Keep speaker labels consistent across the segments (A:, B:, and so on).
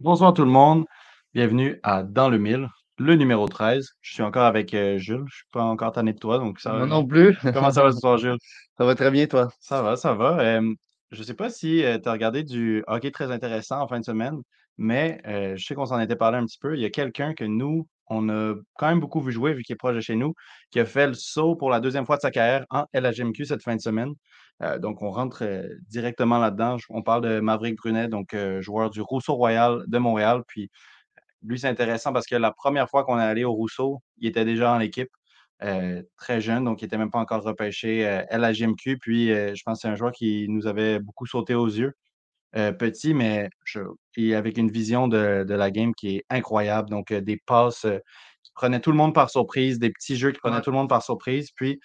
A: Bonsoir tout le monde. Bienvenue à Dans le Mille, le numéro 13. Je suis encore avec euh, Jules. Je suis pas encore tanné de toi, donc ça
B: Moi non plus.
A: Comment ça va ce soir, Jules?
B: Ça va très bien, toi?
A: Ça va, ça va. Euh, je sais pas si tu as regardé du hockey très intéressant en fin de semaine, mais je sais qu'on s'en était parlé un petit peu. Il y a quelqu'un que nous, on a quand même beaucoup vu jouer, vu qu'il est proche de chez nous, qui a fait le saut pour la deuxième fois de sa carrière en LHMQ cette fin de semaine. Donc, on rentre directement là-dedans. On parle de Maverick Brunet, donc joueur du Rousseau Royal de Montréal. Puis, lui, c'est intéressant parce que la première fois qu'on est allé au Rousseau, il était déjà en équipe, très jeune, donc il n'était même pas encore repêché LHMQ. Puis, je pense que c'est un joueur qui nous avait beaucoup sauté aux yeux. petit, mais avec une vision de, la game qui est incroyable. Donc, des passes qui prenaient tout le monde par surprise, des petits jeux qui prenaient tout le monde par surprise. Puis,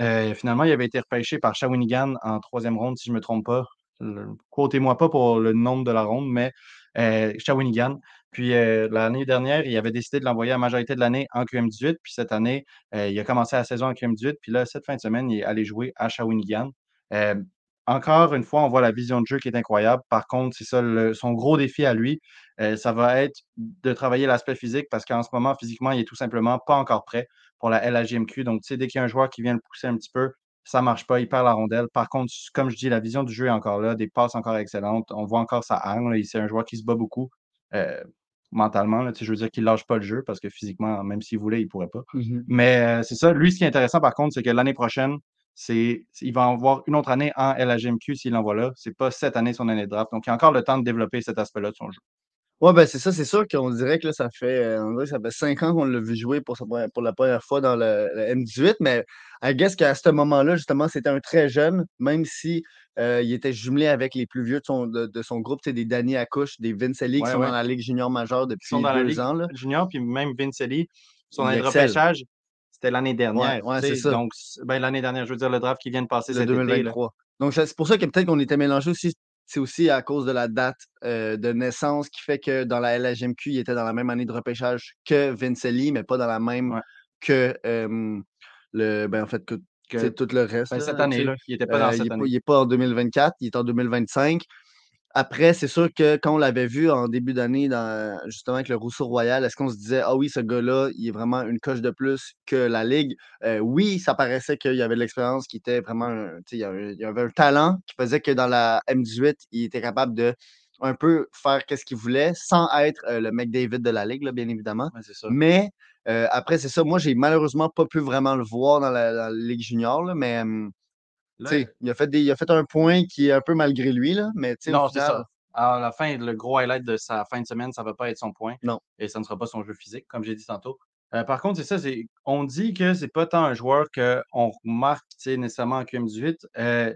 A: euh, finalement, il avait été repêché par Shawinigan en troisième ronde, si je ne me trompe pas. Quotez-moi pas pour le nombre de la ronde, mais euh, Shawinigan. Puis euh, l'année dernière, il avait décidé de l'envoyer la majorité de l'année en QM18. Puis cette année, il a commencé la saison en QM18. Puis là, cette fin de semaine, il est allé jouer à Shawinigan. encore une fois, on voit la vision de jeu qui est incroyable. Par contre, c'est ça, son gros défi à lui, ça va être de travailler l'aspect physique parce qu'en ce moment, physiquement, il est tout simplement pas encore prêt pour la LHGMQ. Donc, tu sais, dès qu'il y a un joueur qui vient le pousser un petit peu, ça ne marche pas, il perd la rondelle. Par contre, comme je dis, la vision du jeu est encore là, des passes encore excellentes. On voit encore sa hargne. C'est un joueur qui se bat beaucoup euh, mentalement. Là, je veux dire qu'il ne lâche pas le jeu parce que physiquement, même s'il voulait, il ne pourrait pas.
B: Mmh
A: Mais euh, c'est ça. Lui, ce qui est intéressant, par contre, c'est que l'année prochaine, c'est, il va avoir une autre année en LHGMQ s'il l'envoie là. Ce n'est pas cette année son année de draft. Donc, il y a encore le temps de développer cet aspect-là de son jeu.
B: Ouais, ben c'est ça, c'est sûr qu'on dirait que là, ça fait, euh, on dirait que ça fait cinq ans qu'on l'a vu jouer pour, pour la première fois dans le, M18, mais I guess qu'à ce moment-là, justement, c'était un très jeune, même si euh, il était jumelé avec les plus vieux de son, de, son groupe, c'est des Danny Accouche, des Vincelli qui sont dans la Ligue junior majeure depuis sont dans deux la Ligue ans. Là.
A: Junior, puis même Vincelli, son année de repêchage, c'était l'année dernière.
B: Ouais, c'est ça.
A: Donc, ben, l'année dernière, je veux dire, le draft qui vient de passer, c'est
B: 2023. donc, c'est pour ça que peut-être qu'on était mélangé aussi c'est aussi à cause de la date de naissance qui fait que dans la LHMQ, il était dans la même année de repêchage que Vincelli, mais pas dans la même que le ben en fait que, tout le reste.
A: Ben, cette année, là, il n'était pas dans cette année.
B: il n'est pas en 2024, il est en 2025. Après, c'est sûr que quand on l'avait vu en début d'année, justement avec le Rousseau Royal, est-ce qu'on se disait, ah oui, ce gars-là, il est vraiment une coche de plus que la Ligue? Euh, oui, ça paraissait qu'il y avait de l'expérience, qui était vraiment, il y, avait, il y avait un talent qui faisait que dans la M18, il était capable de un peu faire ce qu'il voulait sans être euh, le McDavid de la Ligue, bien évidemment. Mais euh, après, c'est ça. Moi, j'ai malheureusement pas pu vraiment le voir dans la, Ligue junior, mais il, a fait il a fait un point qui est un peu malgré lui, là, mais
A: Non, c'est ça. À la fin, le gros highlight de sa fin de semaine, ça ne va pas être son point.
B: Non.
A: Et ça ne sera pas son jeu physique, comme j'ai dit tantôt. Euh, par contre, c'est ça, on dit que c'est pas tant un joueur qu'on remarque nécessairement en QM18. Euh,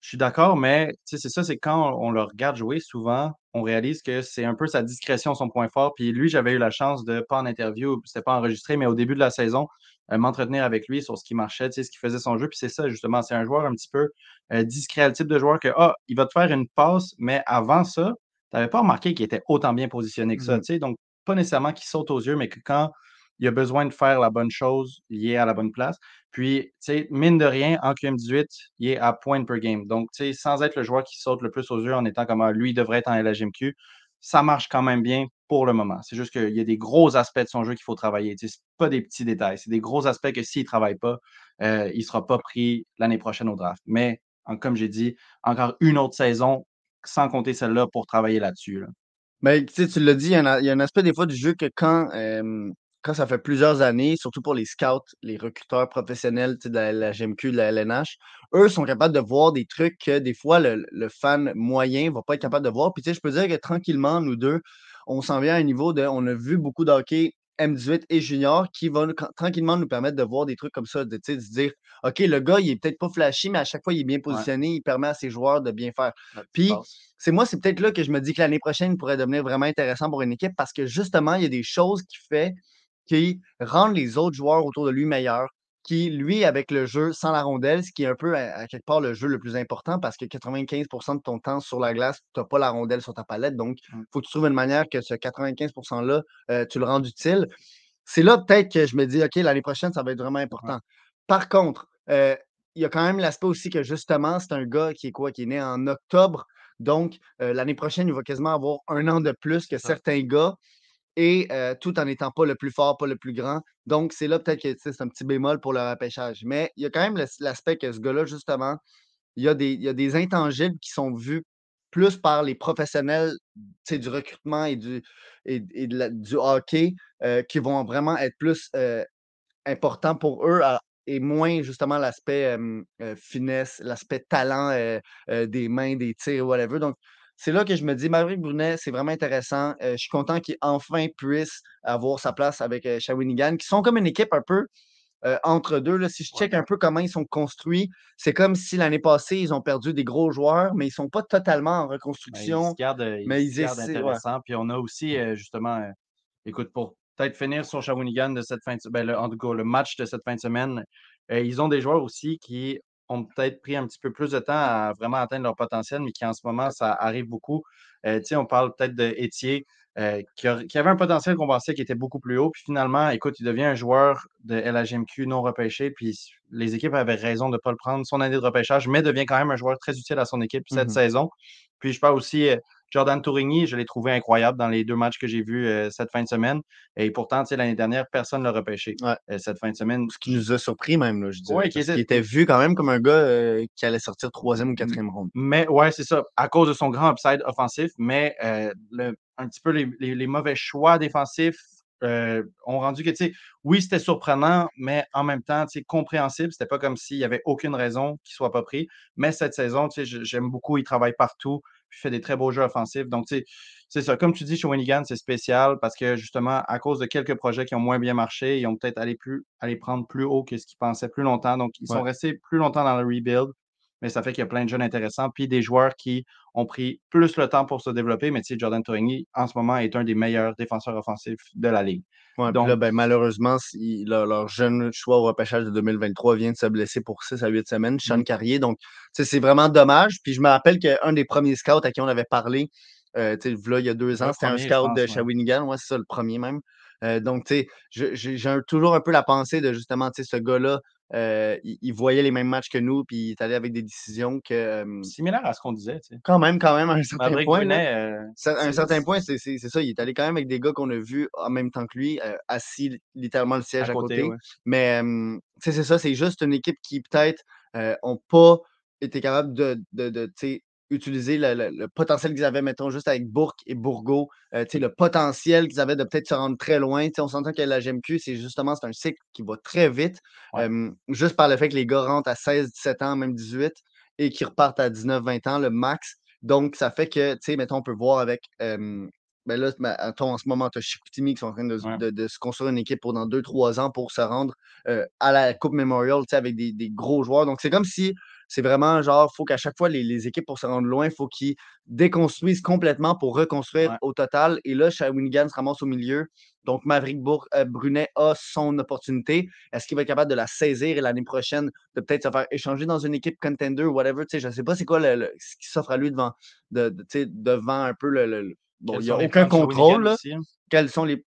A: je suis d'accord, mais c'est ça, c'est quand on le regarde jouer, souvent, on réalise que c'est un peu sa discrétion, son point fort. Puis lui, j'avais eu la chance de, pas en interview, c'était pas enregistré, mais au début de la saison, euh, m'entretenir avec lui sur ce qui marchait, ce qui faisait son jeu. Puis c'est ça, justement, c'est un joueur un petit peu euh, discret, le type de joueur que, ah, il va te faire une passe, mais avant ça, tu n'avais pas remarqué qu'il était autant bien positionné que ça. Mmh donc, pas nécessairement qu'il saute aux yeux, mais que quand il a besoin de faire la bonne chose, il est à la bonne place. Puis, mine de rien, en QM18, il est à point per game. Donc, sans être le joueur qui saute le plus aux yeux en étant comme ah, lui devrait être en LHMQ, ça marche quand même bien pour le moment. C'est juste qu'il y a des gros aspects de son jeu qu'il faut travailler. Ce pas des petits détails. C'est des gros aspects que s'il ne travaille pas, euh, il ne sera pas pris l'année prochaine au draft. Mais, comme j'ai dit, encore une autre saison, sans compter celle-là, pour travailler là-dessus.
B: Mais tu l'as dit, il y, a un, aspect des fois du jeu que quand, quand ça fait plusieurs années, surtout pour les scouts, les recruteurs professionnels de la, GMQ, de la LNH, eux sont capables de voir des trucs que des fois le, fan moyen ne va pas être capable de voir. Puis tu sais, je peux dire que tranquillement, nous deux, on s'en vient à un niveau de. On a vu beaucoup de hockey M18 et junior qui va tranquillement nous permettre de voir des trucs comme ça, de, de se dire, OK, le gars, il est peut-être pas flashy, mais à chaque fois, il est bien positionné, il permet à ses joueurs de bien faire. Puis, c'est moi, c'est peut-être là que je me dis que l'année prochaine, il pourrait devenir vraiment intéressant pour une équipe parce que justement, il y a des choses qui fait qui rendent les autres joueurs autour de lui meilleurs qui, lui, avec le jeu sans la rondelle, ce qui est un peu à, quelque part le jeu le plus important parce que 95% de ton temps sur la glace, tu n'as pas la rondelle sur ta palette. Donc, il mmh. faut que tu trouves une manière que ce 95 %-là, euh, tu le rendes utile. C'est là peut-être que je me dis, OK, l'année prochaine, ça va être vraiment important. Par contre, euh, il y a quand même l'aspect aussi que justement, c'est un gars qui est quoi, qui est né en octobre. Donc, euh, l'année prochaine, il va quasiment avoir un an de plus que certains gars et tout en n'étant pas le plus fort, pas le plus grand. Donc, c'est là peut-être que c'est un petit bémol pour le repêchage. Mais il y a quand même l'aspect que ce gars-là, justement, il y, a des, intangibles qui sont vus plus par les professionnels du recrutement et du, hockey qui vont vraiment être plus importants pour eux et moins justement l'aspect finesse, l'aspect talent des mains, des tirs, whatever. Donc, c'est là que je me dis, Maverick Brunet, c'est vraiment intéressant. Euh, je suis content qu'il enfin puisse avoir sa place avec euh, Shawinigan, qui sont comme une équipe un peu euh, entre deux. Là. Si je check un peu comment ils sont construits, c'est comme si l'année passée, ils ont perdu des gros joueurs, mais ils ne sont pas totalement en ben, reconstruction.
A: ils se mais ils, gardent intéressant. Puis on a aussi, justement, écoute, pour peut-être finir sur Shawinigan de cette fin de, ben, en tout cas, le match de cette fin de semaine, ils ont des joueurs aussi qui ont peut-être pris un petit peu plus de temps à vraiment atteindre leur potentiel, mais qui en ce moment, ça arrive beaucoup. Euh, on parle peut-être de euh, qui, avait un potentiel qu'on pensait qui était beaucoup plus haut. Puis finalement, écoute, il devient un joueur de LHMQ non repêché. Puis les équipes avaient raison de ne pas le prendre son année de repêchage, mais devient quand même un joueur très utile à son équipe cette mmh saison. Puis je parle aussi euh, Jordan Tourigny, je l'ai trouvé incroyable dans les deux matchs que j'ai vus euh, cette fin de semaine. Et pourtant, l'année dernière, personne ne l'a repêché euh, cette fin de semaine.
B: Ce qui nous a surpris même, là, je dirais. Ouais, qui était... vu quand même comme un gars euh, qui allait sortir troisième ou quatrième ronde.
A: Mais ouais, c'est ça. À cause de son grand upside offensif, mais un petit peu les, mauvais choix défensifs ont rendu que, tu sais, oui, c'était surprenant, mais en même temps, tu sais, compréhensible. C'était pas comme s'il y avait aucune raison qu'il soit pas pris. Mais cette saison, tu sais, j'aime beaucoup, il travaille partout puis fait des très beaux jeux offensifs. Donc, c'est ça. Comme tu dis, Shawinigan, c'est spécial parce que justement, à cause de quelques projets qui ont moins bien marché, ils ont peut-être allé, plus, aller prendre plus haut que ce qu'ils pensaient plus longtemps. Donc, ils sont restés plus longtemps dans le rebuild. Mais ça fait qu'il y a plein de jeunes intéressants. Puis des joueurs qui ont pris plus le temps pour se développer. Mais tu sais, Jordan Torigny, en ce moment, est un des meilleurs défenseurs offensifs de la Ligue.
B: Donc, là, ben, malheureusement, leur, jeune choix au repêchage de 2023 vient de se blesser pour 6 à 8 semaines, Sean mmh. Carrier. Donc, c'est vraiment dommage. Puis je me rappelle qu'un des premiers scouts à qui on avait parlé, euh, là, il y a deux ans, c'était un scout de Shawinigan. Ouais, c'est ça, le premier même. Euh, donc, tu sais, j'ai toujours un peu la pensée de justement, tu sais, ce gars-là, euh, il, voyait les mêmes matchs que nous, puis il est allé avec des décisions que.
A: Similaire à ce qu'on disait, tu sais.
B: Quand même, quand même, à un certain point. à un certain point, c'est ça. Il est allé quand même avec des gars qu'on a vus en même temps que lui, assis littéralement le siège à, côté. Mais, c'est ça, c'est juste une équipe qui, peut-être, n'ont pas été capable de, de, de utiliser le, potentiel qu'ils avaient, mettons, juste avec Bourque et Bourgo, euh, le potentiel qu'ils avaient de peut-être se rendre très loin. on s'entend que la GMQ, c'est justement c'est un cycle qui va très vite, juste par le fait que les gars rentrent à 16, 17 ans, même 18, et qui repartent à 19, 20 ans, le max. Donc, ça fait que, tu sais, mettons, on peut voir avec. ben là, en ce moment, tu as Chicoutimi qui sont en train de, se construire une équipe pour dans 2-3 ans pour se rendre euh, à la Coupe Memorial avec des, des, gros joueurs. Donc, c'est comme si c'est vraiment genre, il faut qu'à chaque fois, les, équipes, pour se rendre loin, il faut qu'ils déconstruisent complètement pour reconstruire au total. Et là, Shawinigan se ramasse au milieu. Donc, Maverick euh, Brunet a son opportunité. Est-ce qu'il va être capable de la saisir et l'année prochaine, de peut-être se faire échanger dans une équipe contender ou whatever? Je ne sais pas c'est quoi le, ce qui s'offre à lui devant, de, devant un peu le. bon, il n'y a aucun contrôle. Hein? Quels sont les.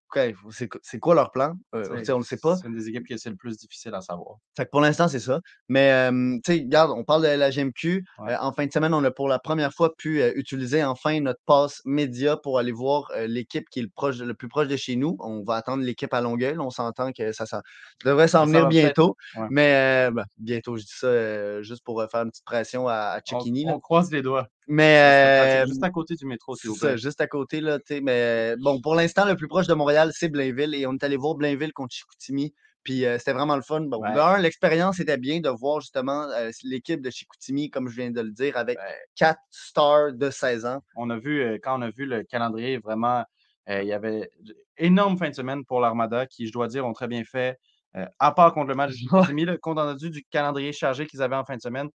B: C'est quoi leur plan? Euh, on ne le sait pas.
A: C'est une des équipes qui c'est le plus difficile à savoir.
B: Fait pour l'instant, c'est ça. Mais, tu sais, regarde, on parle de la GMQ. Euh, en fin de semaine, on a pour la première fois pu euh, utiliser enfin notre passe média pour aller voir l'équipe qui est le, proche, le plus proche de chez nous. On va attendre l'équipe à Longueuil. On s'entend que ça, ça, devrait s'en venir bientôt. Mais ben, bientôt, je dis ça juste pour faire une petite pression à, à
A: On, croise les doigts.
B: Mais.
A: juste à côté du métro,
B: c'est juste à côté, là, tu sais. Mais bon, pour l'instant, le plus proche de Montréal, c'est Blainville. Et on est allé voir Blainville contre Chicoutimi. Puis euh, c'était vraiment le fun. Bon, l'expérience était bien de voir justement euh, l'équipe de Chicoutimi, comme je viens de le dire, avec quatre stars de 16 ans.
A: On a vu, euh, quand on a vu le calendrier, vraiment, il y avait énorme fin de semaine pour l'Armada qui, je dois dire, ont très bien fait. À part contre le match du Chicoutimi, compte rendu du calendrier chargé qu'ils avaient en fin de semaine.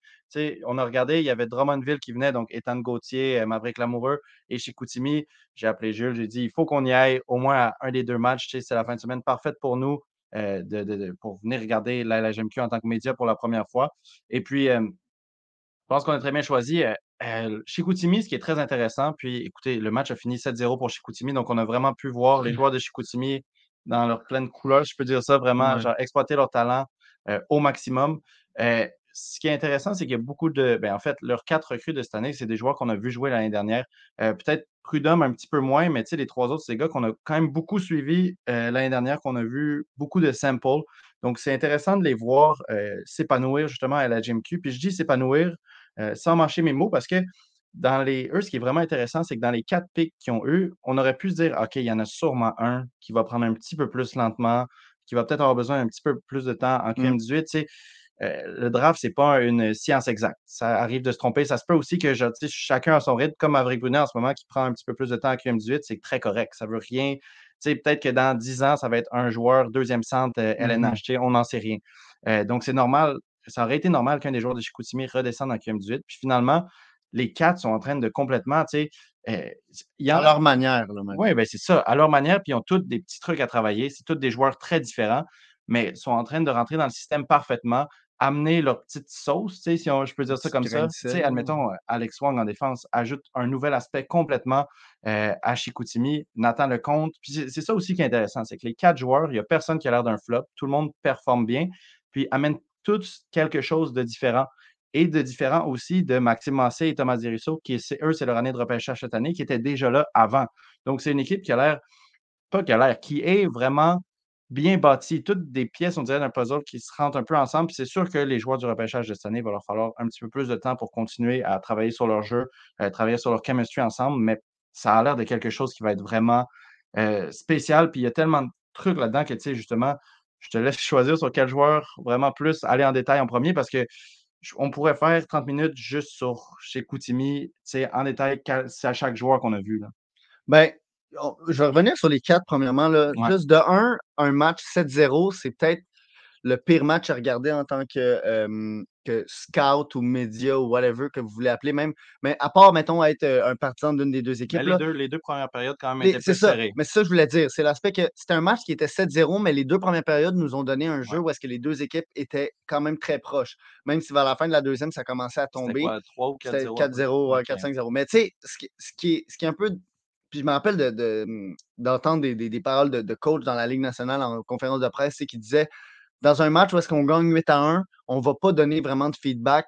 A: on a regardé, il y avait Drummondville qui venait, donc Ethan Gauthier, Maverick Lamoureux et Chicoutimi. J'ai appelé Jules, j'ai dit il faut qu'on y aille au moins à un des deux matchs. C'est la fin de semaine parfaite pour nous. de, pour venir regarder la LGMQ en tant que média pour la première fois. Et puis, je pense qu'on a très bien choisi. Euh, Chicoutimi, ce qui est très intéressant, puis écoutez, le match a fini 7-0 pour Chicoutimi, donc on a vraiment pu voir les joueurs de Chicoutimi dans leur pleine couleur, je peux dire ça, vraiment, genre, exploiter leur talent au maximum. ce qui est intéressant, c'est qu'il y a beaucoup de. Ben, en fait, leurs quatre recrues de cette année, c'est des joueurs qu'on a vu jouer l'année dernière. Peut-être Prudhomme un petit peu moins, mais les trois autres, c'est des gars qu'on a quand même beaucoup suivis l'année dernière, qu'on a vu beaucoup de samples. Donc, c'est intéressant de les voir s'épanouir justement à la GMQ. Puis je dis s'épanouir euh, sans marcher mes mots, parce que dans les, eux, ce qui est vraiment intéressant, c'est que dans les quatre pics qu'ils ont eu, on aurait pu se dire, OK, il y en a sûrement un qui va prendre un petit peu plus lentement, qui va peut-être avoir besoin d'un petit peu plus de temps en QM18. Mmh. Euh, le draft, c'est pas une science exacte. Ça arrive de se tromper. Ça se peut aussi que chacun a son rythme, comme Maverick Brunet en ce moment, qui prend un petit peu plus de temps en QM18, c'est très correct. Ça veut rien. Peut-être que dans 10 ans, ça va être un joueur, deuxième centre, LNH, euh, mmh on n'en sait rien. donc, c'est normal ça aurait été normal qu'un des joueurs de Chicoutimi redescende en QM18. Puis finalement, les quatre sont en train de complètement, tu sais,
B: euh, à leur manière.
A: Oui, ben c'est ça, à leur manière, puis ils ont tous des petits trucs à travailler. C'est tous des joueurs très différents, mais sont en train de rentrer dans le système parfaitement, amener leur petite sauce, si je peux dire ça comme ça. admettons, euh, Alex Wong en défense ajoute un nouvel aspect complètement euh, à Chicoutimi. Nathan Lecomte. Puis c'est ça aussi qui est intéressant, c'est que les quatre joueurs, il n'y a personne qui a l'air d'un flop. Tout le monde performe bien, puis amène tous quelque chose de différent. Et de différent aussi de Maxime Massé et Thomas Dirisso, qui, eux, c'est leur année de repêchage cette année, qui étaient déjà là avant. Donc, c'est une équipe qui a l'air, pas qui a l'air, qui est vraiment bien bâtie. Toutes des pièces, on dirait, d'un puzzle qui se rentrent un peu ensemble. c'est sûr que les joueurs du repêchage de cette année, il va leur falloir un petit peu plus de temps pour continuer à travailler sur leur jeu, à travailler sur leur chemistry ensemble. Mais ça a l'air de quelque chose qui va être vraiment euh, spécial. Puis il y a tellement de trucs là-dedans que, tu sais, justement, je te laisse choisir sur quel joueur vraiment plus aller en détail en premier parce que on pourrait faire 30 minutes juste sur chez Koutimi, en détail c'est à chaque joueur qu'on a vu. Là.
B: Ben, je vais revenir sur les quatre premièrement. Là. Juste de 1, un match 7-0, c'est peut-être le pire match à regarder en tant que, que scout ou média ou whatever que vous voulez appeler même. Mais à part, mettons, être un partisan d'une des deux équipes.
A: Ben, les, deux, premières périodes, quand même, étaient plus
B: ça. Mais c'est ça que je voulais dire. C'est l'aspect que c'était un match qui était 7-0, mais les deux premières périodes nous ont donné un jeu où est-ce que les deux équipes étaient quand même très proches. Même si vers la fin de la deuxième, ça commençait à tomber.
A: Quoi, 3 ou 4-0?
B: 4-0, 4-5-0. Mais tu sais, ce qui, ce, qui est, ce qui est un peu puis je me rappelle d'entendre de, des, des, paroles de, de, coach dans la Ligue nationale en conférence de presse, c'est qui disait dans un match où est-ce qu'on gagne 8 à 1, on ne va pas donner vraiment de feedback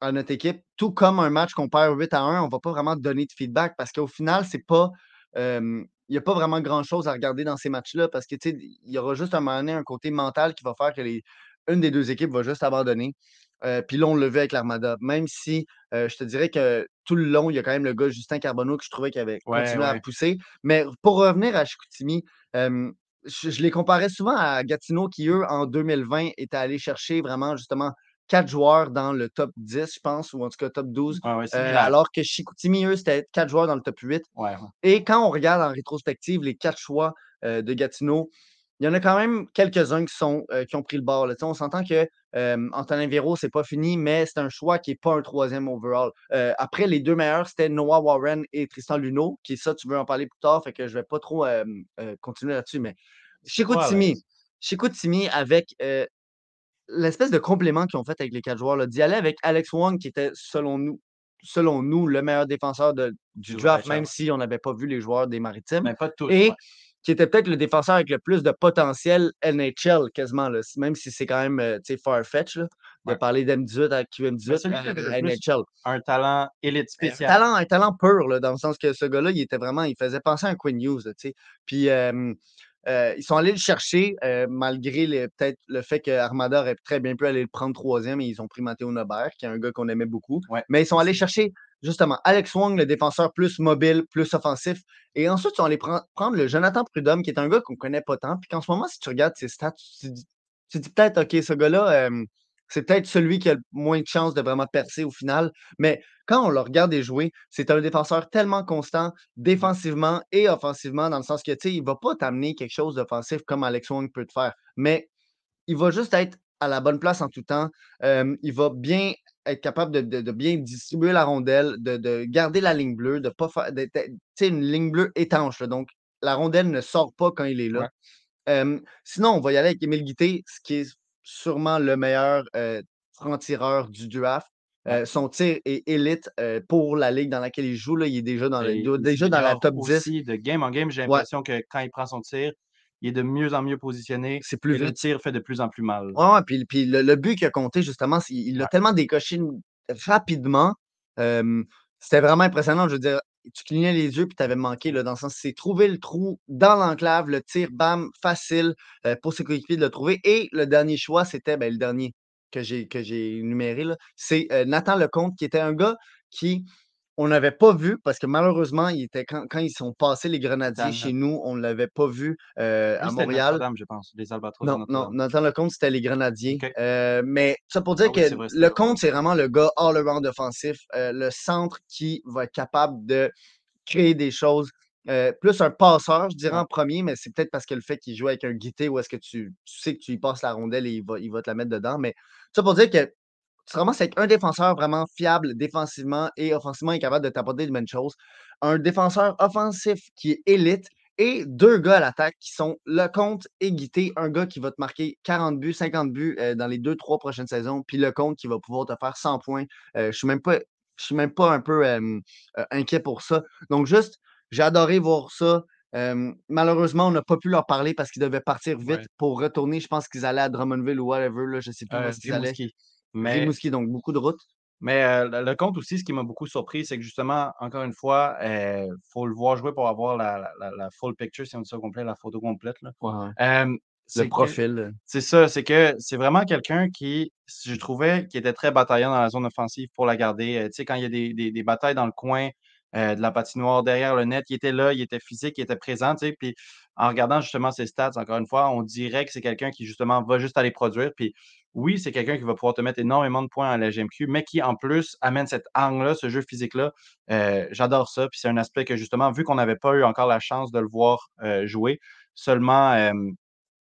B: à notre équipe. Tout comme un match qu'on perd 8 à 1, on ne va pas vraiment donner de feedback parce qu'au final, c'est pas. il n'y a pas vraiment grand-chose à regarder dans ces matchs-là parce que il y aura juste un moment donné un côté mental qui va faire que les, une des deux équipes va juste abandonner. puis là, on le vu avec l'Armada. Même si je te dirais que tout le long, il y a quand même le gars Justin Carbonneau que je trouvais qu'il avait continué à pousser. Mais pour revenir à Chicoutimi, je, les comparais souvent à Gatineau qui, eux, en 2020, étaient allés chercher vraiment justement quatre joueurs dans le top 10, je pense, ou en tout cas top 12.
A: Euh,
B: alors que Chicoutimi, eux, c'était quatre joueurs dans le top 8. Et quand on regarde en rétrospective les quatre choix euh, de Gatineau, il y en a quand même quelques-uns qui, sont, euh, qui ont pris le bord. On s'entend que Antonin Véro, c'est pas fini, mais c'est un choix qui n'est pas un troisième overall. après, les deux meilleurs, c'était Noah Warren et Tristan Luneau, qui ça, tu veux en parler plus tard, fait que je vais pas trop continuer là-dessus. Mais Chicoutimi, Chicoutimi avec l'espèce de complément qu'ils ont fait avec les quatre joueurs, d'y aller avec Alex Wong, qui était, selon nous, selon nous, le meilleur défenseur du draft, même si on n'avait pas vu les joueurs des Maritimes.
A: Mais pas tous.
B: Et qui était peut-être le défenseur avec le plus de potentiel NHL quasiment, là, même si c'est quand même euh, far-fetch de parler d'M18 à QM18 à, NHL.
A: Un talent élite spécial.
B: Un talent, un talent pur, là, dans le sens que ce gars-là, il était vraiment, il faisait penser à un Quinn Hughes. Puis euh, ils sont allés le chercher, euh, malgré peut-être le fait que Armada aurait très bien pu aller le prendre troisième et ils ont pris Matteo Nobert, qui est un gars qu'on aimait beaucoup. Mais ils sont allés chercher justement Alex Wong, le défenseur plus mobile, plus offensif. Et ensuite, ils sont allés prendre le Jonathan Prudhomme, qui est un gars qu'on connaît pas tant. Puis qu'en ce moment, si tu regardes ses stats, tu, dis, peut-être, OK, ce gars-là, c'est peut-être celui qui a le moins de chances de vraiment percer au final. Mais quand on le regarde jouer, c'est un défenseur tellement constant défensivement et offensivement, dans le sens que, tu sais, il va pas t'amener quelque chose d'offensif comme Alex Wong peut te faire. Mais il va juste être à la bonne place en tout temps. il va bien être capable de, bien distribuer la rondelle, de, garder la ligne bleue, de pas faire. Tu sais, une ligne bleue étanche. donc, la rondelle ne sort pas quand il est là. sinon, on va y aller avec Émile Guité, ce qui est sûrement le meilleur franc-tireur du draft. son tir est élite pour la ligue dans laquelle il joue. Là, il est déjà dans, le, déjà dans la top 10.
A: de game en game, j'ai l'impression que quand il prend son tir, il est de mieux en mieux positionné.
B: C'est plus
A: et le tir fait de plus en plus mal.
B: Ouais, puis, puis le, but qu'il a compté, justement, il l'a tellement décoché rapidement. C'était vraiment impressionnant. Je veux dire, tu clignais les yeux puis tu manqué, dans le sens, c'est trouver le trou dans l'enclave, le tir, bam, facile pour ses coéquipiers de le trouver. Et le dernier choix, c'était ben, le dernier que j'ai, que j'ai numéré, c'est Nathan Lecomte, qui était un gars qui on n'avait pas vu parce que malheureusement, il était quand, ils sont passés les grenadiers chez nous, on ne l'avait pas vu euh, à Montréal.
A: je pense, les Albatros.
B: Non, non, Nathan Lecomte, c'était les grenadiers. Euh, mais ça pour dire ah que le Lecomte, c'est vraiment le gars all-around offensif, euh, le centre qui va être capable de créer des choses. plus un passeur, je dirais en premier, mais c'est peut-être parce que le fait qu'il joue avec un guité ou est-ce que tu, sais que tu lui passes la rondelle et il va, il va te la mettre dedans. Mais ça pour dire que c'est vraiment c'est un défenseur vraiment fiable défensivement et offensivement est capable de t'apporter de bonnes choses. Un défenseur offensif qui est élite et deux gars à l'attaque qui sont Lecomte et Guité, un gars qui va te marquer 40 buts, 50 buts euh, dans les deux, trois prochaines saisons, puis Lecomte qui va pouvoir te faire 100 points. Euh, je suis même pas, je suis même pas un peu euh, inquiet pour ça. Donc juste, j'ai adoré voir ça. malheureusement, on n'a pas pu leur parler parce qu'ils devaient partir vite pour retourner. Je pense qu'ils allaient à Drummondville ou whatever. Là, je sais plus où ils allaient. Mais, donc beaucoup de routes.
A: Mais le compte aussi, ce qui m'a beaucoup surpris, c'est que justement, encore une fois, il faut le voir jouer pour avoir la, full picture, si on dit ça complet, la photo complète. Là.
B: le profil.
A: C'est ça, c'est que c'est vraiment quelqu'un qui, je trouvais, qui était très bataillant dans la zone offensive pour la garder. tu sais, quand il y a des, des, batailles dans le coin de la patinoire, derrière le net, il était là, il était physique, il était présent, puis en regardant justement ses stats, encore une fois, on dirait que c'est quelqu'un qui justement va juste aller produire, puis oui, c'est quelqu'un qui va pouvoir te mettre énormément de points à la GMQ, mais qui en plus amène cette angle-là, ce jeu physique-là. Euh, j'adore ça. Puis c'est un aspect que justement, vu qu'on n'avait pas eu encore la chance de le voir euh, jouer, seulement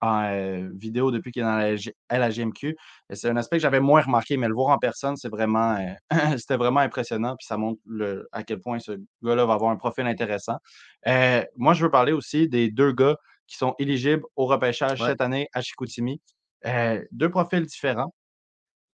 A: en euh, vidéo depuis qu'il est dans la, la GMQ, c'est un aspect que j'avais moins remarqué, mais le voir en personne, c'est vraiment, c'était vraiment impressionnant. Puis ça montre le, à quel point ce gars-là va avoir un profil intéressant. moi, je veux parler aussi des deux gars qui sont éligibles au repêchage cette année à Chicoutimi. Euh, deux profils différents.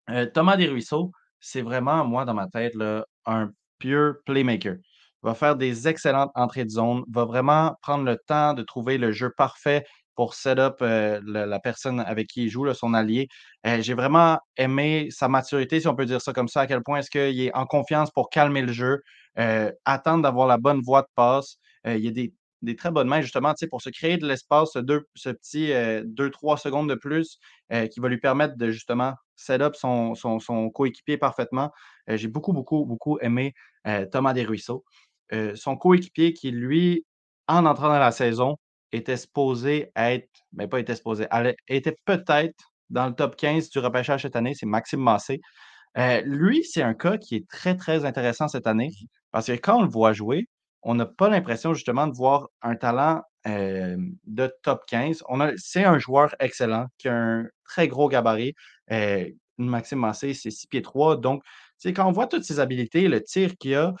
A: Euh, Thomas Desruisseaux, c'est vraiment, moi, dans ma tête, là, un pure playmaker. Il va faire des excellentes entrées de zone, va vraiment prendre le temps de trouver le jeu parfait pour set up euh, la personne avec qui il joue, son allié. J'ai vraiment aimé sa maturité, si on peut dire ça comme ça, à quel point est-ce qu'il est en confiance pour calmer le jeu, attendre d'avoir la bonne voie de passe. il y a des très bonnes mains, justement, pour se créer de l'espace, ce, petit 2-3 euh, secondes de plus euh, qui va lui permettre de justement set up son, son, coéquipier parfaitement. Euh, j'ai beaucoup, beaucoup, beaucoup aimé Thomas Desruisseaux. son coéquipier qui, lui, en entrant dans la saison, était supposé être, mais pas était supposé, était peut-être dans le top 15 du repêchage cette année, c'est Maxime Massé. lui, c'est un cas qui est très, très intéressant cette année parce que quand on le voit jouer, on n'a pas l'impression justement de voir un talent de top 15. c'est un joueur excellent qui a un très gros gabarit. Maxime Massé, c'est 6 pieds 3. Donc, quand on voit toutes ses habilités, le tir qu'il a,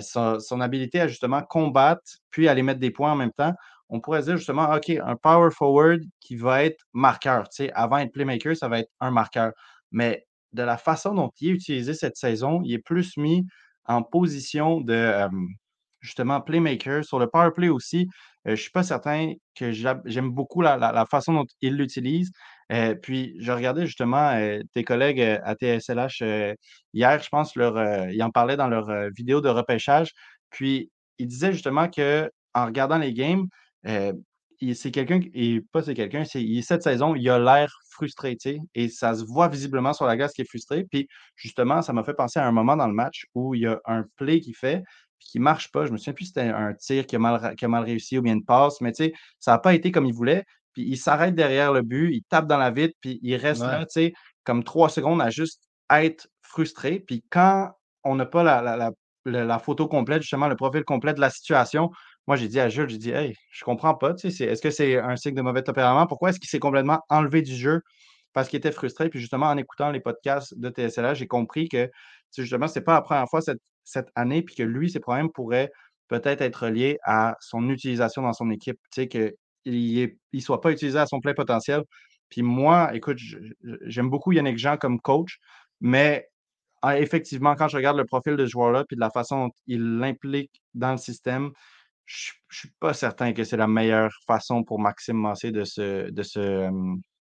A: son, habilité à justement combattre, puis aller mettre des points en même temps, on pourrait dire justement, OK, un power forward qui va être marqueur. avant d'être playmaker, ça va être un marqueur. Mais de la façon dont il est utilisé cette saison, il est plus mis en position de, justement playmaker. Sur le power play aussi, euh, je ne suis pas certain que j'aime beaucoup la, façon dont il l'utilise. Euh, puis, je regardais justement euh, tes collègues à TSLH hier, je pense, leur, ils en parlaient dans leur vidéo de repêchage. Puis, ils disaient justement que en regardant les games, c'est quelqu'un, et pas c'est quelqu'un, c'est cette saison, il a l'air frustré, et ça se voit visiblement sur la glace qu'il est frustré. Puis justement, ça m'a fait penser à un moment dans le match où il y a un play qu'il fait, qui ne marche pas. Je me souviens plus si c'était un tir qui a, mal, qui a mal réussi ou bien une passe, mais ça n'a pas été comme il voulait. Puis il s'arrête derrière le but, il tape dans la vitre, puis il reste là, comme trois secondes à juste être frustré. Puis quand on n'a pas la, la, la, la, photo complète, justement, le profil complet de la situation, moi, j'ai dit à Jules, j'ai dit, hey, je comprends pas. Est-ce que c'est un signe de mauvais tempérament? Pourquoi est-ce qu'il s'est complètement enlevé du jeu parce qu'il était frustré? Puis justement, en écoutant les podcasts de TSLA, j'ai compris que justement, ce n'est pas la première fois cette, cette année, puis que lui, ses problèmes pourraient peut-être être liés à son utilisation dans son équipe. Qu'il ne soit pas utilisé à son plein potentiel. Puis moi, écoute, j'aime beaucoup Yannick Jean comme coach, mais ah, effectivement, quand je regarde le profil de ce joueur-là, puis de la façon dont il l'implique dans le système, je ne suis pas certain que c'est la meilleure façon pour Maxime Massé de se, de se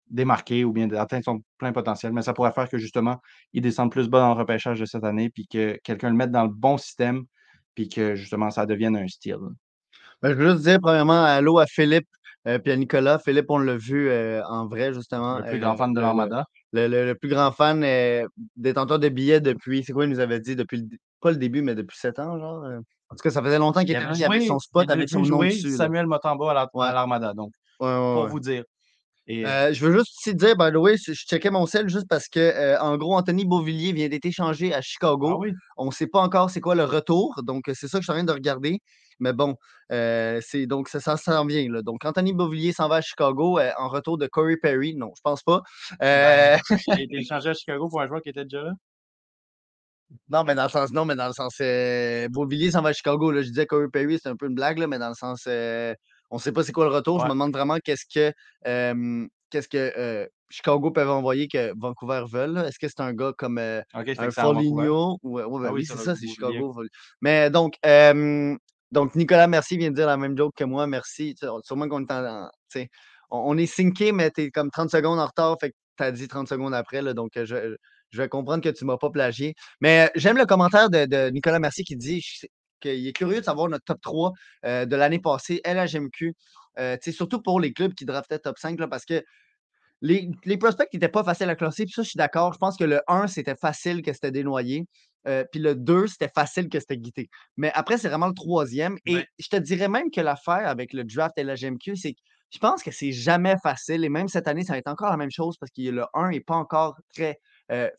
A: démarquer ou bien d'atteindre son plein potentiel. Mais ça pourrait faire que justement, il descende plus bas dans le repêchage de cette année, puis que quelqu'un le mette dans le bon système, puis que justement, ça devienne un style.
B: Ben, je veux juste dire, premièrement, allô à Philippe euh, puis à Nicolas. Philippe, on l'a vu euh, en vrai, justement.
A: Le plus grand fan de l'Armada.
B: Le, plus grand fan euh, détenteur de billets depuis, c'est quoi il nous avait dit, depuis, pas le début, mais depuis sept ans, genre. En tout cas, ça faisait longtemps qu'il avait son spot avec son nom dessus.
A: Samuel Motambo à l'Armada, donc, pour vous dire.
B: je veux juste aussi dire, by the way, je checkais mon sel juste parce que, en gros, Anthony Beauvillier vient d'être échangé à Chicago.
A: Ah
B: on ne sait pas encore c'est quoi le retour, donc c'est ça que je suis en train de regarder. Mais bon, c'est donc ça, ça s'en vient. Là. Donc, Anthony Beauvillier s'en va à Chicago en retour de Corey Perry. Non, je pense pas.
A: Ben, il a été échangé à Chicago pour un joueur qui était déjà là?
B: Non, mais dans le sens, non, mais dans le sens, Beauvillier s'en va à Chicago. Là. Je disais Corey Perry, c'est un peu une blague, là, mais dans le sens, on ne sait pas c'est quoi le retour. Je me demande vraiment qu'est-ce que, qu'est-ce que Chicago peuvent envoyer que Vancouver veulent. Est-ce que c'est un gars comme un Foligno? Ouais, ben ah oui, c'est ça, c'est Chicago. Mais donc, donc, Nicolas Merci vient de dire la même joke que moi. Merci. Sûrement qu'on est en. On, est synqué, mais tu es comme 30 secondes en retard. Fait que tu as dit 30 secondes après. Là, donc, je, je vais comprendre que tu ne m'as pas plagié. Mais j'aime le commentaire de, Nicolas Merci qui dit qu'il est curieux de savoir notre top 3 de l'année passée, LHMQ. Euh, surtout pour les clubs qui draftaient top 5, là, parce que les, prospects n'étaient pas faciles à classer. Puis ça, je suis d'accord. Je pense que le 1, c'était facile que c'était dénoyé. Euh, puis le 2, c'était facile que c'était guité. Mais après, c'est vraiment le troisième. Et je te dirais même que l'affaire avec le draft et la GMQ, c'est que je pense que c'est jamais facile. Et même cette année, ça va être encore la même chose parce que le 1 n'est pas encore très euh,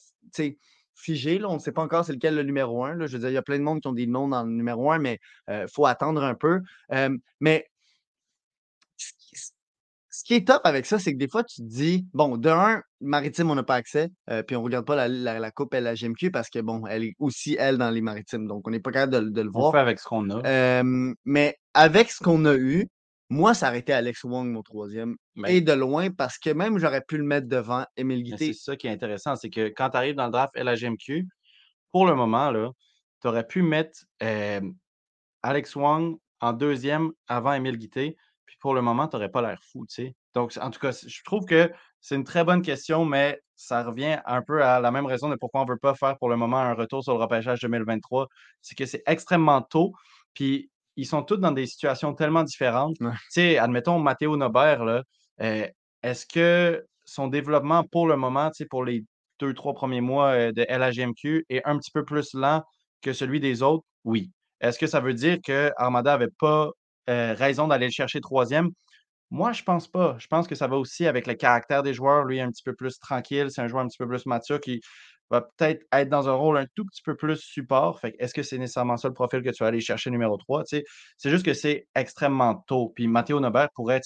B: figé. Là. On ne sait pas encore c'est lequel le numéro 1. Là. Je veux dire, il y a plein de monde qui ont des noms dans le numéro 1, mais il euh, faut attendre un peu. mais ce qui est top avec ça, c'est que des fois, tu te dis, bon, de un, maritime, on n'a pas accès, euh, puis on ne regarde pas la, la, coupe LHMQ parce que, bon, elle est aussi, elle, dans les maritimes. Donc, on n'est pas capable de, le voir.
A: On fait avec ce qu'on a.
B: mais avec ce qu'on a eu, moi, ça aurait été Alex Wong, mon troisième, et de loin, parce que même j'aurais pu le mettre devant Emile Guité.
A: C'est ça qui est intéressant, c'est que quand tu arrives dans le draft LHMQ, pour le moment, tu aurais pu mettre Alex Wong en deuxième avant Emile Guité pour le moment, tu n'aurais pas l'air fou, tu sais. Donc, en tout cas, je trouve que c'est une très bonne question, mais ça revient un peu à la même raison de pourquoi on ne veut pas faire pour le moment un retour sur le repêchage 2023. C'est que c'est extrêmement tôt, puis ils sont tous dans des situations tellement différentes. Tu sais, admettons, Matteo Nobert, là, euh, est-ce que son développement pour le moment, tu sais, pour les deux, trois premiers mois euh, de LHGMQ est un petit peu plus lent que celui des autres? Oui. Est-ce que ça veut dire que Armada n'avait pas euh, raison d'aller le chercher troisième? Moi, je pense pas. Je pense que ça va aussi avec le caractère des joueurs. Lui, un petit peu plus tranquille. C'est un joueur un petit peu plus mature qui va peut-être être dans un rôle un tout petit peu plus support. Fait est-ce que c'est nécessairement ça le profil que tu vas aller chercher numéro 3? C'est juste que c'est extrêmement tôt. Puis Matteo Nobert pourrait,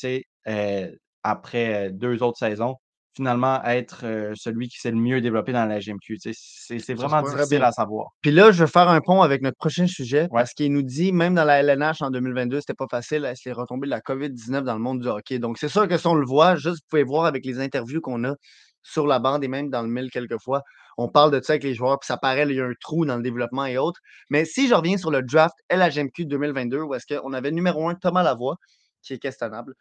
A: euh, après deux autres saisons, finalement être celui qui s'est le mieux développé dans la GMQ. C'est vraiment difficile à savoir.
B: Puis là, je vais faire un pont avec notre prochain sujet parce qu'il nous dit, même dans la LNH en 2022, c'était pas facile, c'est retombé de la COVID-19 dans le monde du hockey. Donc, c'est sûr que si on le voit, juste vous pouvez voir avec les interviews qu'on a sur la bande et même dans le mail quelquefois, on parle de ça avec les joueurs, puis ça paraît, il y a un trou dans le développement et autres. Mais si je reviens sur le draft LHMQ 2022, où est-ce qu'on avait numéro un Thomas Lavoie, qui est questionnable.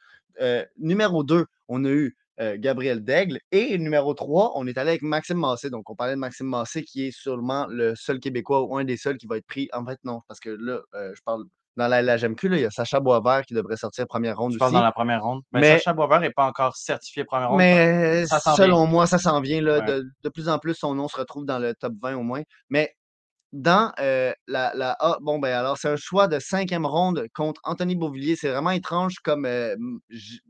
B: numéro 2, on a eu euh, Gabriel Daigle. Et numéro 3, on est allé avec Maxime Massé. Donc, on parlait de Maxime Massé, qui est sûrement le seul Québécois ou un des seuls qui va être pris. En fait, non, parce que là, euh, je parle dans la, la GMQ, il y a Sacha Boisvert qui devrait sortir première ronde. Je
A: parle dans la première ronde? Mais, Sacha Boisvert n'est pas encore certifié première ronde.
B: Mais selon moi, ça s'en vient. Là, de, de, plus en plus, son nom se retrouve dans le top 20 au moins. Mais dans la, la A, bon, ben alors, c'est un choix de cinquième ronde contre Anthony Beauvillier. C'est vraiment étrange comme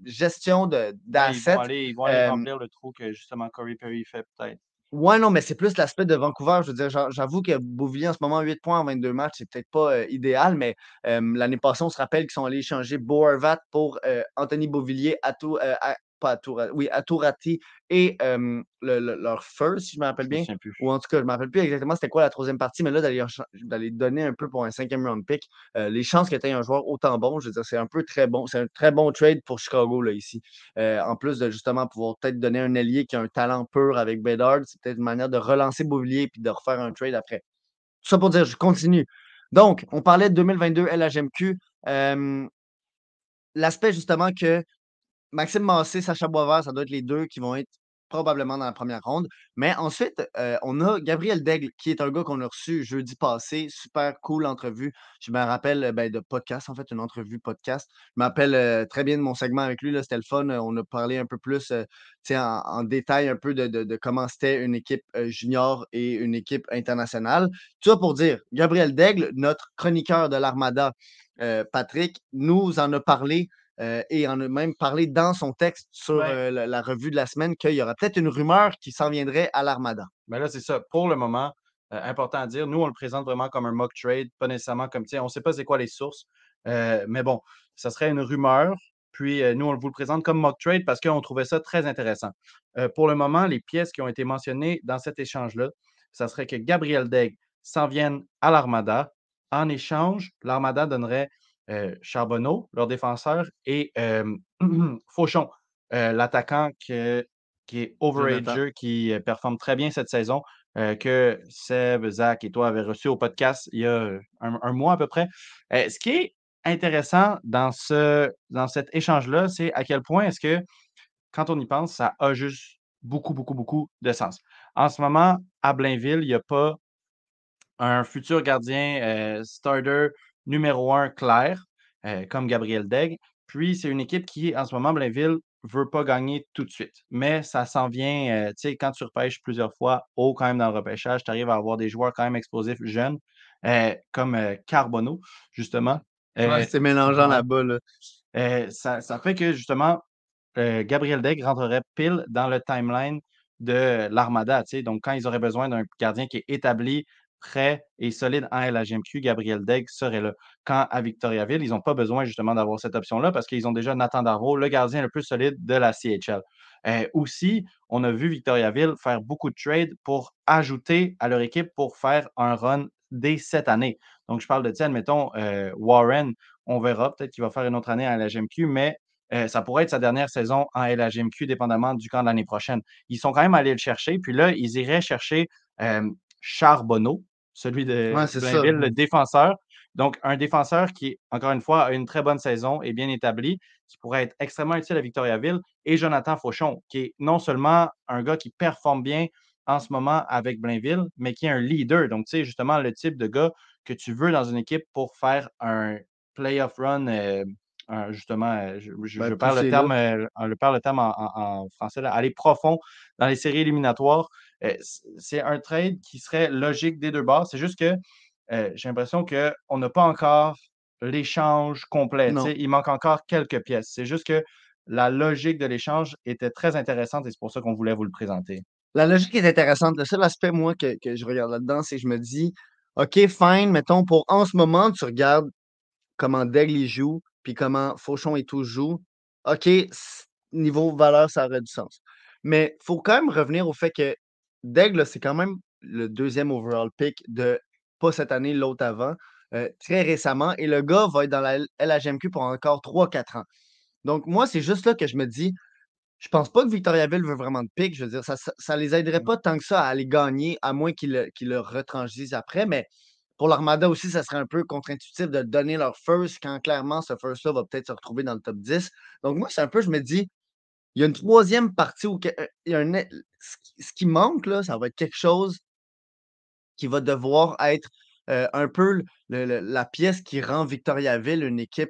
B: gestion
A: d'assets. ils vont aller, remplir le trou que justement Corey Perry fait peut-être.
B: Ouais, non, mais c'est plus l'aspect de Vancouver. Je veux dire, j'a j'avoue que Beauvillier, en ce moment, 8 points en 22 matchs, c'est peut-être pas, heu, idéal, mais l'année passée, on se rappelle qu'ils sont allés échanger Bo Horvat pour, Anthony Beauvillier, Ato heu, a pas Atoura oui, et hem, le le leur first, si je me rappelle bien, ou en tout cas, je me rappelle plus exactement c'était quoi la troisième partie, mais là, d'aller donner un peu pour un 5e round pick, heu, les chances que tu aies un joueur autant bon, je veux dire, c'est un peu très bon c'est un très bon trade pour Chicago, là, ici. Heu, en plus de justement pouvoir peut-être donner un ailier qui a un talent pur avec Bedard, c'est peut-être une manière de relancer Beauvillier puis de refaire un trade après. Tout ça pour dire, je continue. Donc, on parlait de 2022 LHMQ. L'aspect justement que Maxime Massé, Sacha Boisvert, ça doit être les 2 qui vont être probablement dans la première ronde. Mais ensuite, heu, on a Gabriel Daigle, qui est un gars qu'on a reçu jeudi passé. Super cool entrevue. Je me rappelle, heu, ben, de podcast, en fait, une entrevue podcast. Je me rappelle, heu, très bien de mon segment avec lui, c'était le. Heu, on a parlé un peu plus, en détail un peu de comment c'était une équipe, junior et une équipe internationale. Tout ça pour dire, Gabriel Daigle, notre chroniqueur de l'Armada, Patrick, nous en a parlé euh, et en a même parlé dans son texte sur
A: Ouais.
B: euh, la, la revue de la semaine qu'il y aura peut-être une rumeur qui s'en viendrait à l'Armada.
A: Ben là, c'est ça. Pour le moment, euh, important à dire, nous, on le présente vraiment comme un mock trade, pas nécessairement comme, sais, on ne sait pas c'est quoi les sources. mais bon, ça serait une rumeur. Puis nous, on vous le présente comme mock trade parce qu'on trouvait ça très intéressant. Pour le moment, les pièces qui ont été mentionnées dans cet échange-là, ça serait que Gabriel Degg s'en vienne à l'Armada. En échange, l'Armada donnerait Charbonneau, leur défenseur, et euh, Fauchon, euh, l'attaquant que- qui est overaged, qui euh, performe très bien cette saison, euh, que Seb, Zach et toi avez reçu au podcast il y a un, un mois à peu près. Euh, ce qui est intéressant dans, ce, dans cet échange-là, c'est à quel point est-ce que, quand on y pense, ça a juste beaucoup, beaucoup, beaucoup de sens. En ce moment, à Blainville, il n'y a pas un futur gardien euh, starter numéro un clair, euh, comme Gabriel Degg. Puis, c'est une équipe qui, en ce moment, Blainville, veut pas gagner tout de suite. Mais ça s'en vient, euh, tu sais, quand tu repêches plusieurs fois haut quand même dans le repêchage, tu arrives à avoir des joueurs quand même explosifs jeunes, euh, comme Carbonneau, justement.
B: Ouais, c'est mélangeant là-bas. Là.
A: Ça, ça fait que, justement, Gabriel Degg rentrerait pile dans le timeline de l'Armada. tu sais. Donc, quand ils auraient besoin d'un gardien qui est établi, prêt et solide en LHMQ, Gabriel Degg serait là. Quand à Victoriaville, ils n'ont pas besoin justement d'avoir cette option-là parce qu'ils ont déjà Nathan Darvaux, le gardien le plus solide de la CHL. Euh, aussi, on a vu Victoriaville faire beaucoup de trades pour ajouter à leur équipe pour faire un run dès cette année. Donc, je parle de, tiens, mettons, euh, Warren, on verra, peut-être qu'il va faire une autre année en LHMQ, mais euh, ça pourrait être sa dernière saison en LHMQ, dépendamment du camp de l'année prochaine. Ils sont quand même allés le chercher, puis là, ils iraient chercher Charbonneau, celui de
B: Ouais.
A: Blainville, le défenseur. Donc, un défenseur qui, encore une fois, a une très bonne saison et bien établi, qui pourrait être extrêmement utile à Victoriaville, et Jonathan Fauchon, qui est non seulement un gars qui performe bien en ce moment avec Blainville, mais qui est un leader. Donc, tu sais, justement, le type de gars que tu veux dans une équipe pour faire un playoff run, euh, un- justement, euh, je, je-
B: Ben,
A: je perds terme, euh, je perds le terme en, en- en français, là, aller profond dans les séries éliminatoires. C- c'est un trade qui serait logique des deux bords. C'est juste que euh, j'ai l'impression qu'on n'a pas encore l'échange complet. Il manque encore quelques pièces. C'est juste que la logique de l'échange était très intéressante et c'est pour ça qu'on voulait vous le présenter.
B: La logique est intéressante. Le seul aspect, moi, que, que je regarde là-dedans, c'est que je me dis, OK, fine, mettons, pour en ce moment, tu regardes comment Daigle joue, puis comment Fauchon et tout joue. OK, niveau valeur, ça aurait du sens. Mais il faut quand même revenir au fait que Daigle, c'est quand même le deuxième overall pick de pas cette année, l'autre avant, euh, très récemment. Et le gars va être dans la LHMQ pour encore 3-4 ans. Donc, moi, c'est juste là que je me dis, je pense pas que Victoriaville veut vraiment de pick. Je veux dire, ça, ça, ça les aiderait pas tant que ça à aller gagner, à moins qu'ils le, qu'ils le retransisent après. Mais pour l'Armada aussi, ça serait un peu contre-intuitif de donner leur first quand clairement ce first-là va peut-être se retrouver dans le top 10. Donc, moi, c'est un peu, je me dis, il y a une troisième partie où euh, il y a un, ce qui- ce qui manque, là, ça va être quelque chose qui va devoir être euh, un peu le- le- la pièce qui rend Victoriaville une équipe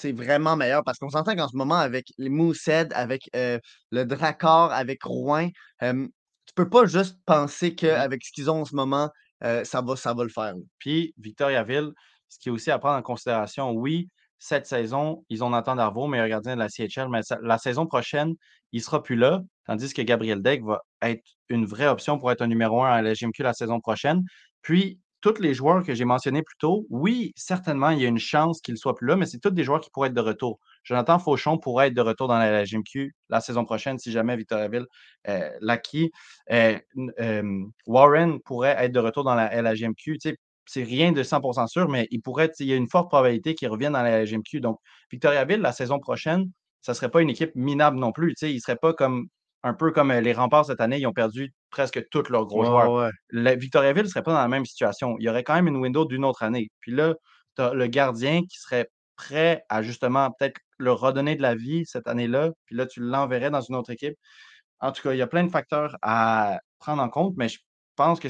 B: c'est vraiment meilleure. Parce qu'on s'entend qu'en ce moment, avec les Moosehead, avec euh, le Drakkar, avec Rouen, euh, tu peux pas juste penser qu'avec ce qu'ils ont en ce moment, ça, va, ça va le faire.
A: Puis Victoriaville, ce qui est aussi à prendre en considération, oui, cette saison, ils ont Nathan Darvaux, meilleur gardien de la CHL, mais la saison prochaine, il ne sera plus là, tandis que Gabriel Deck va être une vraie option pour être un numéro un à la GMQ la saison prochaine. Puis, tous les joueurs que j'ai mentionnés plus tôt, oui, certainement, il y a une chance qu'ils ne soient plus là, mais c'est tous des joueurs qui pourraient être de retour. Jonathan Fauchon pourrait être de retour dans la GMQ la saison prochaine si jamais Victoriaville euh, Warren pourrait être de retour dans la. Tu sais, c'est rien de 100% sûr, mais il pourrait, il y a une forte probabilité qu'il revienne dans la LHMQ. Donc, Victoriaville, la saison prochaine, ça ne serait pas une équipe minable non plus. Tu sais, il ne serait pas comme un peu comme les remparts cette année, ils ont perdu presque tous leurs gros joueurs. Victoriaville ne serait pas dans la même situation. Il y aurait quand même une window d'une autre année. Puis là, tu as le gardien qui serait prêt à justement peut-être le redonner de la vie cette année-là. Puis là, tu l'enverrais dans une autre équipe. En tout cas, il y a plein de facteurs à prendre en compte, mais je pense que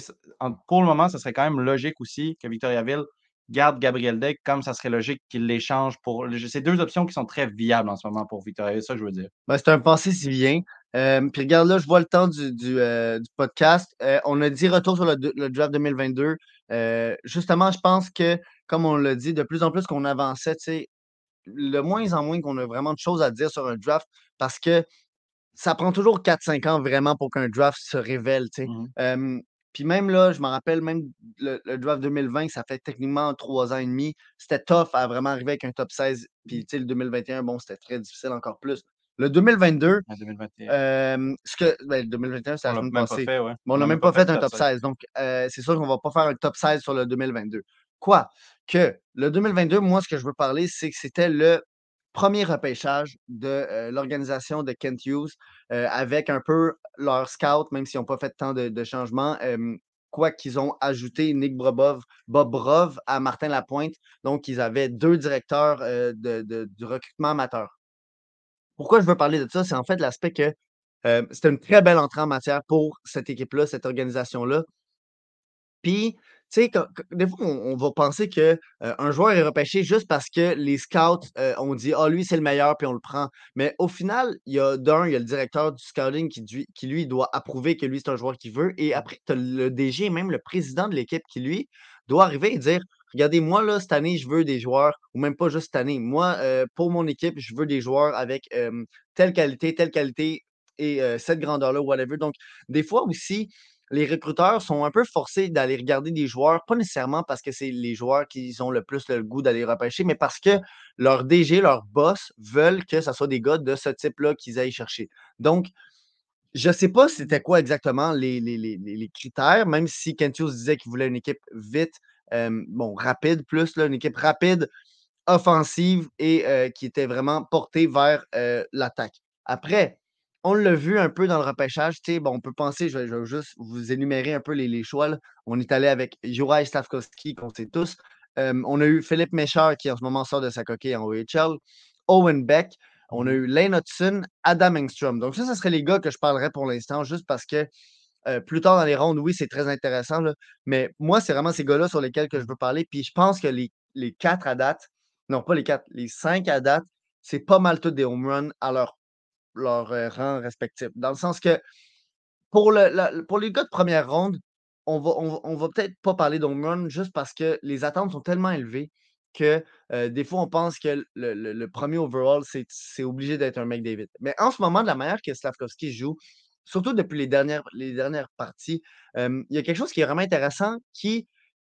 A: pour le moment, ce serait quand même logique aussi que Victoriaville garde Gabriel Deck comme ça serait logique qu'il l'échange pour. C'est deux options qui sont très viables en ce moment pour Victoriaville, ça je veux dire.
B: Ben, c'est un pensée si bien. Euh, puis regarde là, je vois le temps du, du, euh, podcast. Euh, on a dit retour sur le, draft 2022. justement, je pense que, comme on l'a dit, de plus en plus qu'on avançait, le moins en moins qu'on a vraiment de choses à dire sur un draft parce que ça prend toujours 4-5 ans vraiment pour qu'un draft se révèle. Mmh puis même là, je me rappelle, même le, draft 2020, ça fait techniquement trois ans et demi. C'était tough à vraiment arriver avec un top 16. Puis le 2021, bon, c'était très difficile encore plus. Le 2022, ce que, ben, 2021, c'est la semaine passée. on n'a même, pas fait, un top 16. Donc, c'est sûr qu'on ne va pas faire un top 16 sur le 2022. Quoi? Que le 2022, moi, ce que je veux parler, c'est que c'était le premier repêchage de l'organisation de Kent Hughes avec un peu leur scout, même s'ils n'ont pas fait tant de, changements. quoi qu'ils ont ajouté Nick Bobrov, Bobrov à Martin Lapointe. Donc, ils avaient deux directeurs du recrutement amateur. Pourquoi je veux parler de ça? C'est en fait l'aspect que c'était une très belle entrée en matière pour cette équipe-là, cette organisation-là. Puis, sais, des fois, on, va penser qu'un un joueur est repêché juste parce que les scouts ont dit Ah, lui, c'est le meilleur, puis on le prend. Mais au final, il y a d'un, il y a le directeur du scouting qui, qui, lui, doit approuver que lui, c'est un joueur qu'il veut. Et après, tu as le DG et même le président de l'équipe qui, lui, doit arriver et dire regardez, moi, là, cette année, je veux des joueurs, ou même pas juste cette année. Moi, euh, pour mon équipe, je veux des joueurs avec telle qualité, telle qualité et cette grandeur-là, whatever. Donc, des fois aussi, les recruteurs sont un peu forcés d'aller regarder des joueurs, pas nécessairement parce que c'est les joueurs qui ont le plus le goût d'aller repêcher, mais parce que leur DG, leur boss veulent que ce soit des gars de ce type-là qu'ils aillent chercher. Donc, je ne sais pas c'était quoi exactement les, critères, même si Kentius disait qu'il voulait une équipe vite, bon, rapide plus, une équipe rapide, offensive et qui était vraiment portée vers l'attaque. Après, on l'a vu un peu dans le repêchage. Bon, on peut penser, je vais, juste vous énumérer un peu les, choix. On est allé avec Juraj Stavkovski, qu'on sait tous. on a eu Philippe Méchard, qui en ce moment sort de sa coquille en OHL. Owen Beck. On a mmh eu Lane Hudson, Adam Engstrom. Donc, ça, ce serait les gars que je parlerais pour l'instant, juste parce que plus tard dans les rondes, oui, c'est très intéressant. mais moi, c'est vraiment ces gars-là sur lesquels que je veux parler. Puis je pense que les, les quatre à date, non pas les quatre, les cinq à date, c'est pas mal tous des home runs à leur, leur rang respectif. Dans le sens que pour, le, pour les gars de première ronde, on va, on, va peut-être pas parler d'home run juste parce que les attentes sont tellement élevées que des fois, on pense que le, premier overall, c'est obligé d'être un McDavid. Mais en ce moment, de la manière que Slavkovski joue, surtout depuis les dernières, les dernières parties, il y a quelque chose qui est vraiment intéressant qui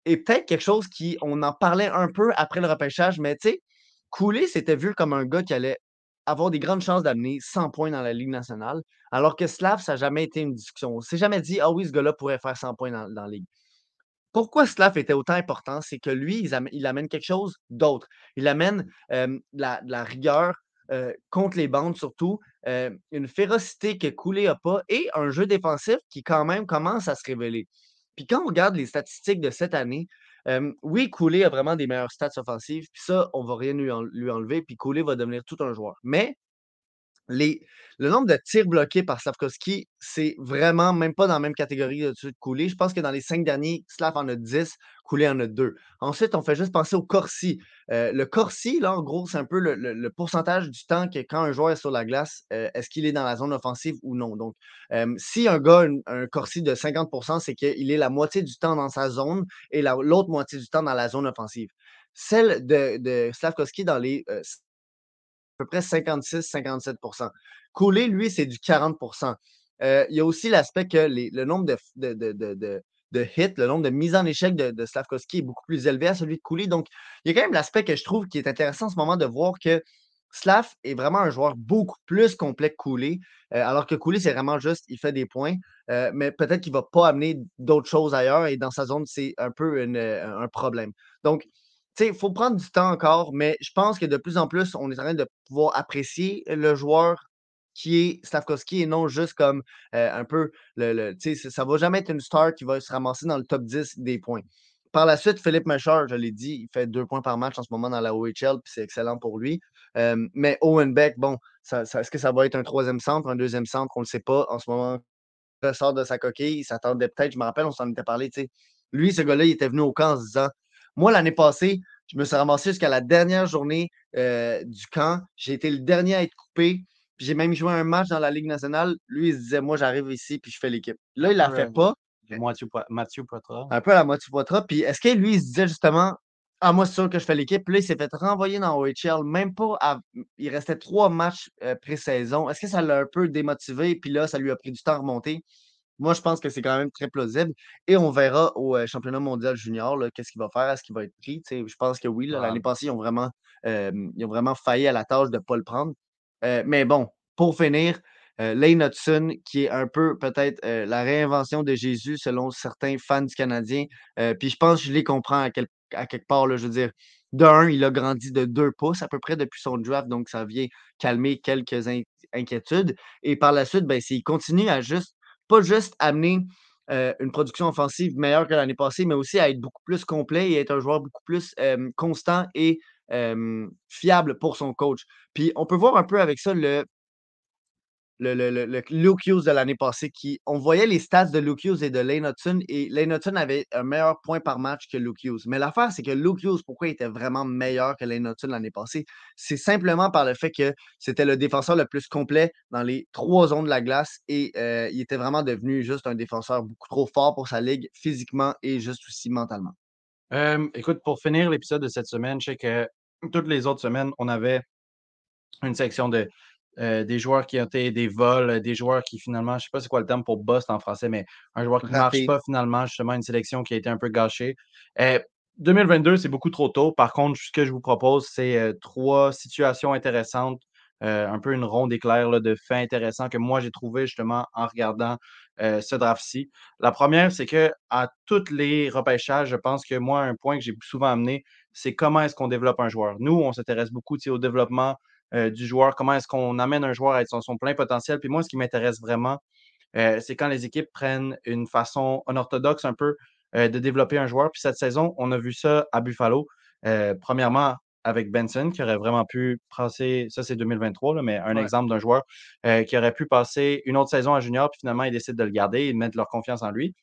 B: est peut-être quelque chose qui, on en parlait un peu après le repêchage, mais tu sais, Cooley s'était vu comme un gars qui allait avoir des grandes chances d'amener 100 points dans la Ligue nationale, alors que Slav, ça n'a jamais été une discussion. On s'est jamais dit, ah oui, ce gars-là pourrait faire 100 points dans, la Ligue. Pourquoi Slav était autant important, c'est que lui, il amène, quelque chose d'autre. Il amène la, la, rigueur, euh, contre les bandes surtout, euh, une férocité que Coulé n'a pas et un jeu défensif qui quand même commence à se révéler. Puis quand on regarde les statistiques de cette année, oui, Coulé a vraiment des meilleures stats offensives, puis ça, on va rien lui, enlever, puis Coulé va devenir tout un joueur. Mais le nombre de tirs bloqués par Slavkovski, c'est vraiment même pas dans la même catégorie de de Coulé. Je pense que dans les cinq derniers, Slav en a 10, Coulé en a 2. Ensuite, on fait juste penser au Corsi. Euh, le Corsi, là, en gros, c'est un peu le, pourcentage du temps que quand un joueur est sur la glace, euh, est-ce qu'il est dans la zone offensive ou non? Donc, euh, si un gars a un, Corsi de 50% c'est qu'il est la moitié du temps dans sa zone et l'autre moitié du temps dans la zone offensive. celle de, de Slavkovski dans les peu près 56-57% Cooley, lui, c'est du 40% euh, Il y a aussi l'aspect que le nombre de, de, de, hits, le nombre de mises en échec de, Slavkovski est beaucoup plus élevé à celui de Cooley. Donc, il y a quand même l'aspect que je trouve qui est intéressant en ce moment de voir que Slav est vraiment un joueur beaucoup plus complet que Cooley, euh, alors que Cooley, c'est vraiment juste, il fait des points, euh, mais peut-être qu'il ne va pas amener d'autres choses ailleurs et dans sa zone, c'est un peu un problème. Donc, il faut prendre du temps encore, mais je pense que de plus en plus, on est en train de pouvoir apprécier le joueur qui est Slavkovski et non juste comme un peu le. ça ne va jamais être une star qui va se ramasser dans le top 10 des points. Par la suite, Philippe Mechard, je l'ai dit, il fait deux points par match en ce moment dans la OHL, puis c'est excellent pour lui. Mais Owen Beck, bon, est-ce que ça va être un troisième centre, un deuxième centre? On ne le sait pas. En ce moment, il ressort de sa coquille. Il s'attendait peut-être, je me rappelle, on s'en était parlé. Lui, ce gars-là, il était venu au camp en se disant Moi, l'année passée, je me suis ramassé jusqu'à la dernière journée euh, du camp. J'ai été le dernier à être coupé. Puis j'ai même joué un match dans la Ligue nationale. Lui, il se disait, moi, j'arrive ici, puis je fais l'équipe. Là, il ne la fait pas.
A: Mathieu Poitras.
B: Un peu à la Mathieu Poitras. Puis est-ce que lui, il se disait justement, ah, moi, c'est sûr que je fais l'équipe. Puis là, il s'est fait renvoyer dans OHL, même pas. Il restait trois matchs euh, pré-saison. Est-ce que ça l'a un peu démotivé? Puis là, ça lui a pris du temps à remonter? Moi, je pense que c'est quand même très plausible. Et on verra au euh, championnat mondial junior qu'est-ce qu'il va faire, est-ce qu'il va être pris. je pense que oui. L'année passée, ils ont, vraiment, ils ont vraiment failli à la tâche de ne pas le prendre. Euh, mais bon, pour finir, euh, Lane Hudson, qui est un peu peut-être la réinvention de Jésus selon certains fans du Canadien. puis je pense que je les comprends à, quelque part. Là, je veux dire, d'un, il a grandi de deux pouces à peu près depuis son draft, donc ça vient calmer quelques inquiétudes. Et par la suite, ben, s'il continue à juste pas juste amener une production offensive meilleure que l'année passée, mais aussi à être beaucoup plus complet et être un joueur beaucoup plus constant et fiable pour son coach. Puis on peut voir un peu avec ça le, le, le, le, de l'année passée, qui, on voyait les stats de Luke et de Lane et Lane avait un meilleur point par match que Luke Hughes. Mais l'affaire, c'est que Luke pourquoi il était vraiment meilleur que Lane l'année passée? C'est simplement par le fait que c'était le défenseur le plus complet dans les trois zones de la glace, et euh, il était vraiment devenu juste un défenseur beaucoup trop fort pour sa ligue, physiquement et juste aussi mentalement.
A: écoute, pour finir l'épisode de cette semaine, je sais que toutes les autres semaines, on avait une section de euh, des joueurs qui ont été des vols, des joueurs qui finalement, je ne sais pas c'est quoi le terme pour bust en français, mais un joueur qui ne marche pas finalement, justement, une sélection qui a été un peu gâchée. 2022, euh, c'est beaucoup trop tôt. Par contre, ce que je vous propose, c'est euh, trois situations intéressantes, un peu une ronde éclair de faits intéressants que moi j'ai trouvé justement en regardant ce draft-ci. La première, c'est que à tous les repêchages, je pense que moi, un point que j'ai souvent amené, c'est comment est-ce qu'on développe un joueur. Nous, on s'intéresse beaucoup au développement euh, du joueur, comment est-ce qu'on amène un joueur à être son, plein potentiel. Puis moi, ce qui m'intéresse vraiment, euh, c'est quand les équipes prennent une façon unorthodoxe un peu euh, de développer un joueur. Puis cette saison, on a vu ça à Buffalo. premièrement, avec Benson, qui aurait vraiment pu passer, ça c'est 2023, mais un exemple d'un joueur qui aurait pu passer une autre saison à junior, puis finalement, ils décident de le garder et de mettre leur confiance en lui.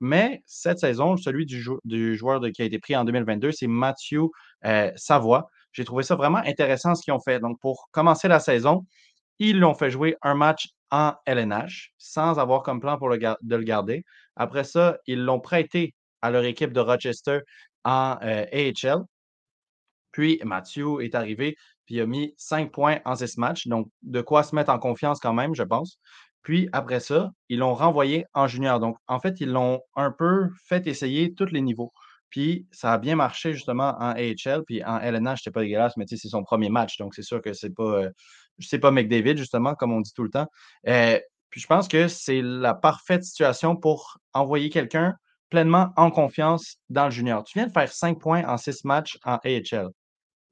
A: mais cette saison, celui du, joueur qui a été pris en 2022, c'est Mathieu Savoie. J'ai trouvé ça vraiment intéressant ce qu'ils ont fait. Donc, pour commencer la saison, ils l'ont fait jouer un match en LNH sans avoir comme plan pour le de le garder. Après ça, ils l'ont prêté à leur équipe de Rochester en euh, AHL. Puis Mathieu est arrivé, puis il a mis cinq points en six matchs. Donc, de quoi se mettre en confiance quand même, je pense. Puis après ça, ils l'ont renvoyé en junior. Donc, en fait, ils l'ont un peu fait essayer tous les niveaux. Puis ça a bien marché justement en AHL, puis en LNH, c'était pas dégueulasse, mais c'est son premier match, donc c'est sûr que c'est pas, euh, pas McDavid, justement, comme on dit tout le temps. Euh, puis je pense que c'est la parfaite situation pour envoyer quelqu'un pleinement en confiance dans le junior. Tu viens de faire cinq points en six matchs en AHL.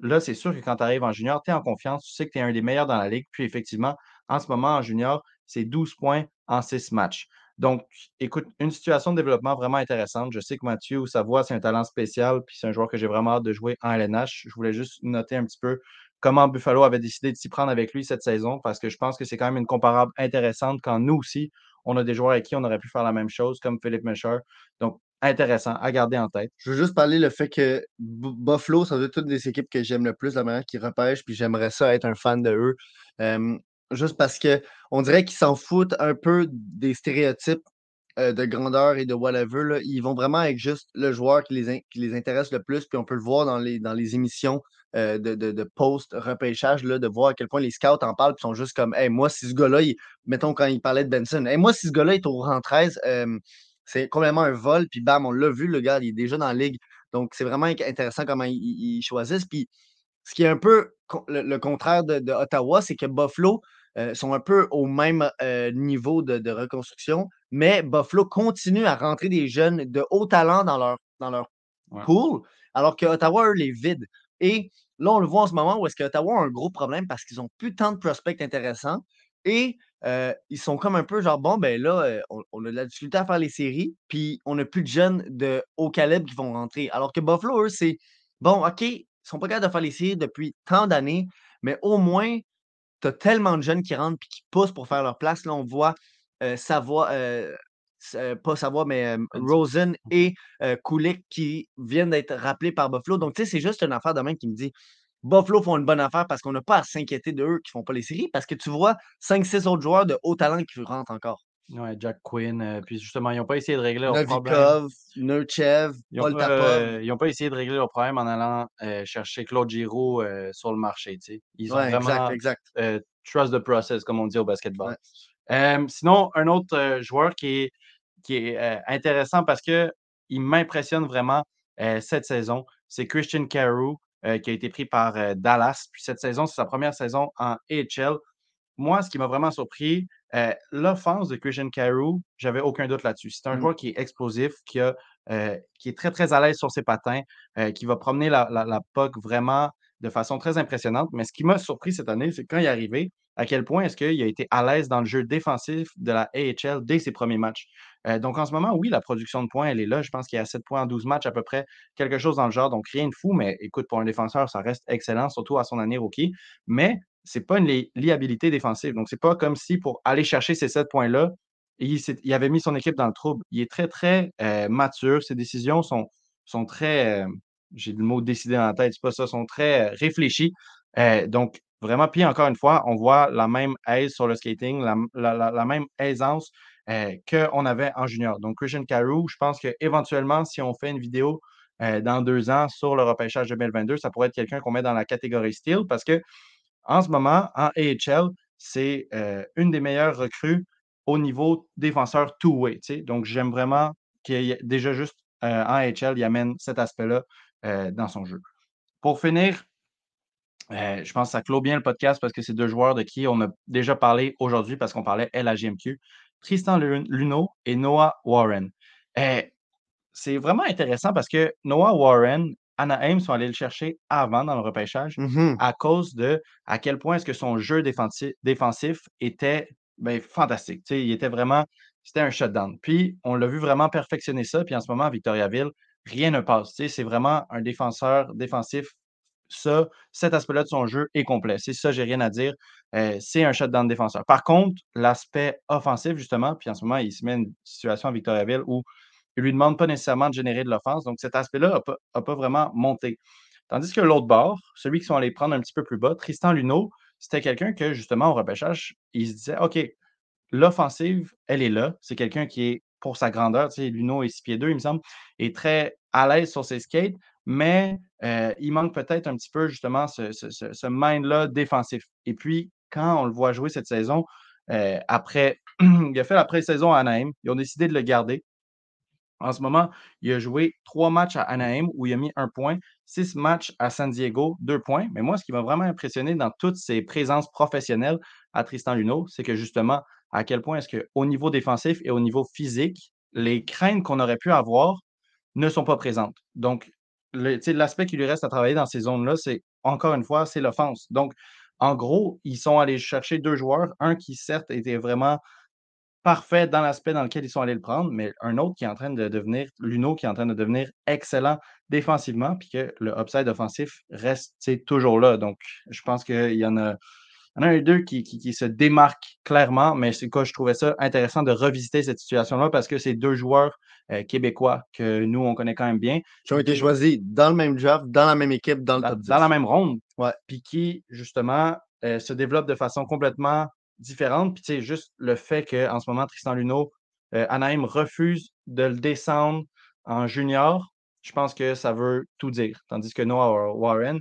A: Là, c'est sûr que quand tu arrives en junior, tu es en confiance, tu sais que tu es un des meilleurs dans la ligue. Puis effectivement, en ce moment, en junior, c'est 12 points en six matchs. Donc, écoute, une situation de développement vraiment intéressante. Je sais que Mathieu Savoie, c'est un talent spécial, puis c'est un joueur que j'ai vraiment hâte de jouer en LNH. Je voulais juste noter un petit peu comment Buffalo avait décidé de s'y prendre avec lui cette saison, parce que je pense que c'est quand même une comparable intéressante quand nous aussi, on a des joueurs avec qui on aurait pu faire la même chose, comme Philippe Mescher. Donc, intéressant à garder en tête.
B: Je veux juste parler le fait que Buffalo, être toutes des équipes que j'aime le plus, la manière qu'ils repêchent, puis j'aimerais ça être un fan de eux juste parce que on dirait qu'ils s'en foutent un peu des stéréotypes de grandeur et de whatever. Là. Ils vont vraiment avec juste le joueur qui les, qui les intéresse le plus. Puis on peut le voir dans les, dans les émissions de, de, de post-repêchage, de voir à quel point les scouts en parlent. Puis sont juste comme, hey, moi, si ce gars-là, mettons quand il parlait de Benson, hey, moi, si ce gars-là est au rang 13, c'est complètement un vol. Puis bam, on l'a vu, le gars, il est déjà dans la ligue. Donc, c'est vraiment intéressant comment ils, choisissent. Puis, ce qui est un peu le, contraire de, Ottawa, c'est que Buffalo euh, sont un peu au même euh, niveau de, reconstruction, mais Buffalo continue à rentrer des jeunes de haut talent dans leur, dans leur pool, alors que Ottawa, eux, les vide. Et là, on le voit en ce moment où est-ce qu'Ottawa a un gros problème parce qu'ils n'ont plus tant de prospects intéressants. Et euh, ils sont comme un peu genre, bon, ben là, on, a de la difficulté à faire les séries, puis on n'a plus de jeunes de haut calibre qui vont rentrer. Alors que Buffalo, eux, c'est, bon, OK, ils sont pas capables de faire les séries depuis tant d'années, mais au moins, tu as tellement de jeunes qui rentrent puis qui poussent pour faire leur place. Là, on voit Savoie, pas Savoie, mais Rosen et Kulik qui viennent d'être rappelés par Buffalo. Donc, tu sais, c'est juste une affaire de même qui me dit Buffalo font une bonne affaire parce qu'on n'a pas à s'inquiéter d'eux qui ne font pas les séries parce que tu vois 5-6 autres joueurs de haut talent qui rentrent encore.
A: Ouais, Jack Quinn. Euh, puis justement, ils n'ont pas essayé de régler leur problème.
B: Nurchev,
A: Paul Tapov. ils n'ont pas essayé de régler leur problème en allant euh, chercher Claude Giroux euh, sur le marché. Ils ont vraiment exact, trust the process, comme on dit au basketball. sinon, un autre joueur qui est, qui est intéressant parce qu'il m'impressionne vraiment cette saison, c'est Christian Carew. Euh, qui a été pris par euh, Dallas. Puis cette saison, c'est sa première saison en AHL. Moi, ce qui m'a vraiment surpris, euh, l'offense de Christian Carew, j'avais aucun doute là-dessus. C'est un mmh. joueur qui est explosif, qui, a, qui est très, très à l'aise sur ses patins, qui va promener la, la, puck vraiment de façon très impressionnante. Mais ce qui m'a surpris cette année, c'est quand il est arrivé, à quel point est-ce qu'il a été à l'aise dans le jeu défensif de la AHL dès ses premiers matchs. Euh, donc, en ce moment, oui, la production de points, elle est là. Je pense qu'il y a 7 points en 12 matchs à peu près, quelque chose dans le genre. Donc, rien de fou, mais écoute, pour un défenseur, ça reste excellent, surtout à son année rookie. Mais ce n'est pas une liabilité défensive. Donc, c'est pas comme si pour aller chercher ces 7 points-là, il, avait mis son équipe dans le trouble. Il est très, très euh, mature. Ses décisions sont, sont très. Euh, j'ai le mot décider en tête, c'est pas ça, sont très réfléchies. donc, vraiment, puis encore une fois, on voit la même aise sur le skating, la même aisance euh, qu'on avait en junior. Donc, Christian Carew, je pense qu'éventuellement, si on fait une vidéo euh, dans deux ans sur le repêchage 2022, ça pourrait être quelqu'un qu'on met dans la catégorie style parce que en ce moment, en AHL, c'est euh, une des meilleures recrues au niveau défenseur two-way. Donc, j'aime vraiment qu'il y ait déjà juste en AHL, il amène cet aspect-là dans son jeu. Pour finir, je pense que ça clôt bien le podcast parce que c'est deux joueurs de qui on a déjà parlé aujourd'hui parce qu'on parlait LAGMQ. Tristan Luno et Noah Warren. Eh, c'est vraiment intéressant parce que Noah Warren, Anaheim sont allés le chercher avant dans le repêchage
B: mmh
A: à cause de à quel point est-ce que son jeu défensif, était ben, fantastique. il était vraiment, c'était un shutdown. Puis on l'a vu vraiment perfectionner ça. Puis en ce moment, à Victoriaville, rien ne passe. c'est vraiment un défenseur défensif ça, cet aspect-là de son jeu est complet. C'est ça, j'ai rien à dire. Euh, c'est un shutdown défenseur. Par contre, l'aspect offensif, justement, puis en ce moment, il se met une situation à Victoriaville où il ne lui demande pas nécessairement de générer de l'offense. Donc, cet aspect-là n'a pas, vraiment monté. Tandis que l'autre bord, celui qui sont allés prendre un petit peu plus bas, Tristan Luneau, c'était quelqu'un que, justement, au repêchage, il se disait OK, l'offensive, elle est là. C'est quelqu'un qui est, pour sa grandeur, tu sais, Luneau est 6 pieds 2, il me semble, est très à l'aise sur ses skates mais il manque peut-être un petit peu justement ce, mind-là défensif. Et puis, quand on le voit jouer cette saison, après, il a fait la pré-saison à Anaheim, ils ont décidé de le garder. En ce moment, il a joué trois matchs à Anaheim où il a mis un point, six matchs à San Diego, deux points. Mais moi, ce qui m'a vraiment impressionné dans toutes ses présences professionnelles à Tristan Luneau, c'est que justement, à quel point est-ce qu'au niveau défensif et au niveau physique, les craintes qu'on aurait pu avoir ne sont pas présentes. Donc, l'aspect qui lui reste à travailler dans ces zones-là, c'est encore une fois, c'est l'offense. Donc, en gros, ils sont allés chercher deux joueurs, un qui certes était vraiment parfait dans l'aspect dans lequel ils sont allés le prendre, mais un autre qui est en train de devenir, l'uno qui est en train de devenir excellent défensivement, puis que le upside offensif reste toujours là. Donc, je pense qu'il y en a il y en a un deux qui, qui, se démarquent clairement, mais c'est quoi, je trouvais ça intéressant de revisiter cette situation-là parce que c'est deux joueurs euh, québécois que nous, on connaît quand même bien.
B: Qui ont été choisis dans le même draft, dans la même équipe, dans le top 10.
A: Dans la même ronde. Ouais. Puis qui, justement, euh, se développent de façon complètement différente. Puis, tu sais, juste le fait qu'en ce moment, Tristan Luneau euh, Anaheim refuse de le descendre en junior, je pense que ça veut tout dire. Tandis que Noah Warren,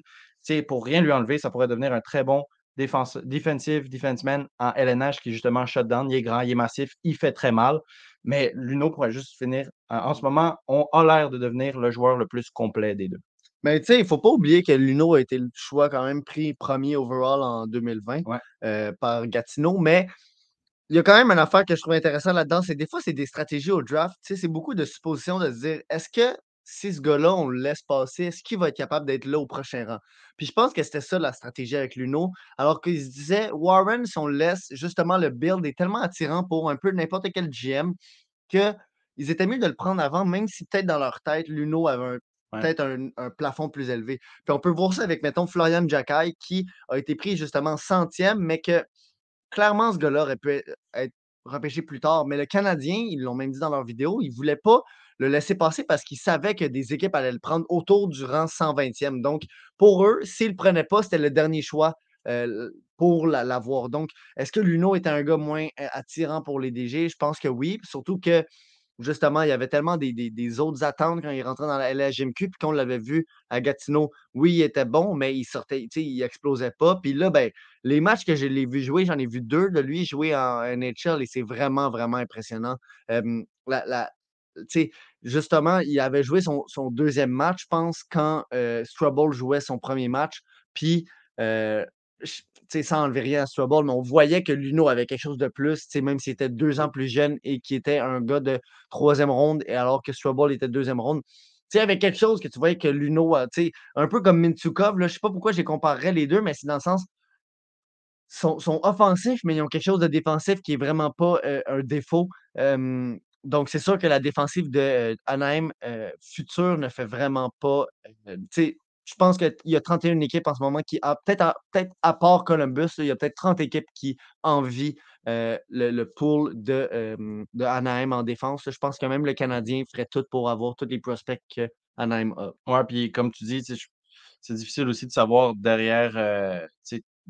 A: pour rien lui enlever, ça pourrait devenir un très bon defensive defenseman en LNH qui est justement shutdown. Il est grand, il est massif, il fait très mal. Mais Luno pourrait juste finir. En ce moment, on a l'air de devenir le joueur le plus complet des deux.
B: Mais tu sais, il ne faut pas oublier que Luno a été le choix quand même pris premier overall en 2020 euh, par Gatineau. Mais il y a quand même une affaire que je trouve intéressante là-dedans, c'est des fois, c'est des stratégies au draft. Tu sais, c'est beaucoup de suppositions de se dire est-ce que si ce gars-là, on le laisse passer, est-ce qu'il va être capable d'être là au prochain rang? Puis je pense que c'était ça la stratégie avec Luno. Alors qu'il se disait, Warren, si on le laisse, justement, le build est tellement attirant pour un peu n'importe quel GM qu'ils étaient mieux de le prendre avant, même si peut-être dans leur tête, Luno avait peut-être un, plafond plus élevé. Puis on peut voir ça avec, mettons, Florian Jackay, qui a été pris justement centième, mais que clairement, ce gars-là aurait pu être repêché plus tard. Mais le Canadien, ils l'ont même dit dans leur vidéo, ils ne voulaient pas le laisser passer parce qu'ils savaient que des équipes allaient le prendre autour du rang 120e. Donc, pour eux, s'ils ne le prenaient pas, c'était le dernier choix euh, pour l'avoir. Donc, est-ce que Luno était un gars moins euh, attirant pour les DG? Je pense que oui. Surtout que justement, il y avait tellement des, autres attentes quand il rentrait dans la LHMQ, puis qu'on l'avait vu à Gatineau. Oui, il était bon, mais il sortait, il explosait pas. Puis là, ben, les matchs que je l'ai vu jouer, j'en ai vu deux de lui jouer en NHL et c'est vraiment, vraiment impressionnant. la, justement, il avait joué son, deuxième match, je pense, quand euh, jouait son premier match. Puis, euh, sans enlever rien à Strouble, mais on voyait que Luno avait quelque chose de plus, même s'il était deux ans plus jeune et qui était un gars de troisième ronde, et alors que Strouble était deuxième ronde. Il y avait quelque chose que tu voyais que Luno, un peu comme Mintsukov, je ne sais pas pourquoi je les comparerais les deux, mais c'est dans le sens, sont, sont offensifs, mais ils ont quelque chose de défensif qui n'est vraiment pas euh, un défaut. Donc, c'est sûr que la défensive de euh, Anaheim euh, future ne fait vraiment pas je pense qu'il y a 31 équipes en ce moment qui, peut-être peut à part Columbus, il y a peut-être 30 équipes qui envient euh, le, pool de, de, Anaheim en défense. Je pense que même le Canadien ferait tout pour avoir tous les prospects que Anaheim a.
A: Ouais, puis comme tu dis, c'est difficile aussi de savoir derrière euh,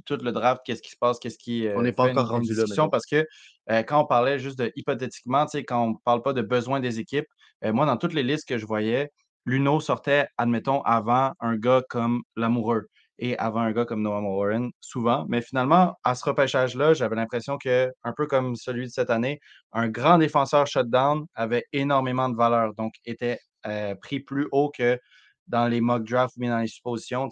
A: tout le draft, qu'est-ce qui se passe, qu'est-ce qui.
B: on n'est pas encore rendu là.
A: Parce que euh, quand on parlait juste de hypothétiquement, quand on ne parle pas de besoin des équipes, moi, dans toutes les listes que je voyais, Luno sortait, admettons, avant un gars comme Lamoureux et avant un gars comme Noah Warren, souvent. Mais finalement, à ce repêchage-là, j'avais l'impression que, un peu comme celui de cette année, un grand défenseur shutdown avait énormément de valeur, donc était euh, pris plus haut que dans les mock drafts ou bien dans les suppositions.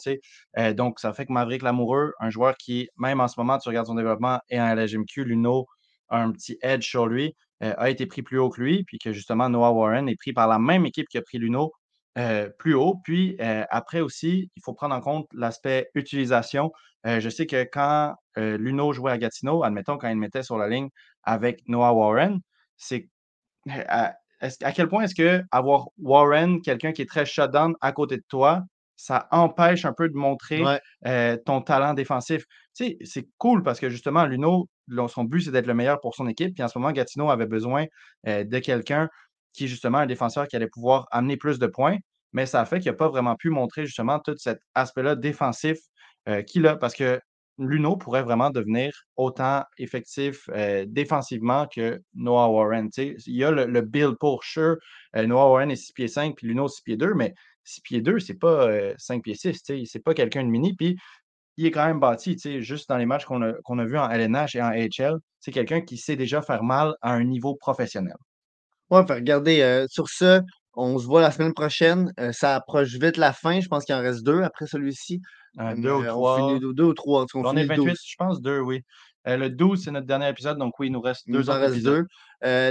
A: Euh, donc, ça fait que Maverick Lamoureux, un joueur qui, même en ce moment, tu regardes son développement et en LGMQ, Luno a un petit edge sur lui, euh, a été pris plus haut que lui, puis que justement, Noah Warren est pris par la même équipe qui a pris Luno, euh, plus haut. Puis euh, après aussi, il faut prendre en compte l'aspect utilisation. Je sais que quand Luno jouait à Gatineau, admettons, quand il mettait sur la ligne avec Noah Warren, c'est à, quel point est-ce que avoir Warren, quelqu'un qui est très shutdown à côté de toi, ça empêche un peu de montrer ton talent défensif? Tu sais, c'est cool parce que justement, Luno, son but, c'est d'être le meilleur pour son équipe. Puis en ce moment, Gatineau avait besoin de quelqu'un qui est justement un défenseur qui allait pouvoir amener plus de points, mais ça a fait qu'il n'a pas vraiment pu montrer justement tout cet aspect-là défensif euh, qu'il a, parce que Luno pourrait vraiment devenir autant effectif euh, défensivement que Noah Warren. Il y a le, build pour sure. Euh, Noah Warren est 6 pieds 5, puis Luno 6 pieds 2, mais 6 pieds 2, c'est pas 5 pieds 6, c'est pas quelqu'un de mini, puis il est quand même bâti, juste dans les matchs qu'on a, vus en LNH et en AHL, c'est quelqu'un qui sait déjà faire mal à un niveau professionnel.
B: Ouais, regardez, euh, sur ce, on se voit la semaine prochaine. Euh, ça approche vite la fin. Je pense qu'il en reste deux après celui-ci.
A: Euh, deux ou trois.
B: deux, ou trois.
A: On, est 28, je pense, deux, oui. le 12, c'est notre dernier épisode, donc oui, il nous reste deux
B: il nous en reste deux.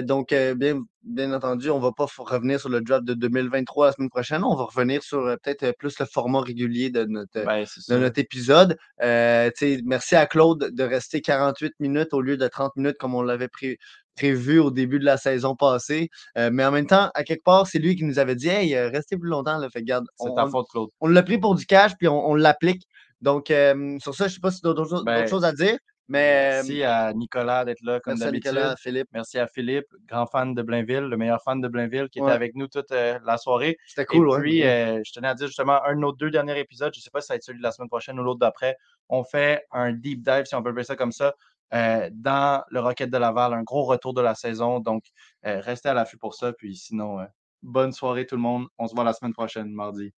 B: donc, bien, bien entendu, on ne va pas revenir sur le draft de 2023 la semaine prochaine. On va revenir sur peut-être plus le format régulier de notre, ben, de notre épisode. merci à Claude de rester 48 minutes au lieu de 30 minutes comme on l'avait pris prévu au début de la saison passée. Euh, mais en même temps, à quelque part, c'est lui qui nous avait dit Hey, euh, restez plus longtemps. Là. Fait, garde,
A: c'est ta faute, Claude.
B: On l'a pris pour du cash, puis on, l'applique. Donc, euh, sur ça, je ne sais pas si tu as d'autres ben, choses à dire. Mais,
A: merci à Nicolas d'être là, comme d'habitude. Merci à Nicolas, Philippe. Merci à Philippe, grand fan de Blainville, le meilleur fan de Blainville, qui était avec nous toute la soirée.
B: C'était cool,
A: Et puis, je tenais à dire justement, un de nos deux derniers épisodes, je ne sais pas si ça va être celui de la semaine prochaine ou l'autre d'après, on fait un deep dive, si on peut appeler ça comme ça, euh, dans le Rocket de Laval. Un gros retour de la saison. Donc, euh, restez à l'affût pour ça. Puis sinon, euh, bonne soirée tout le monde. On se voit la semaine prochaine, mardi.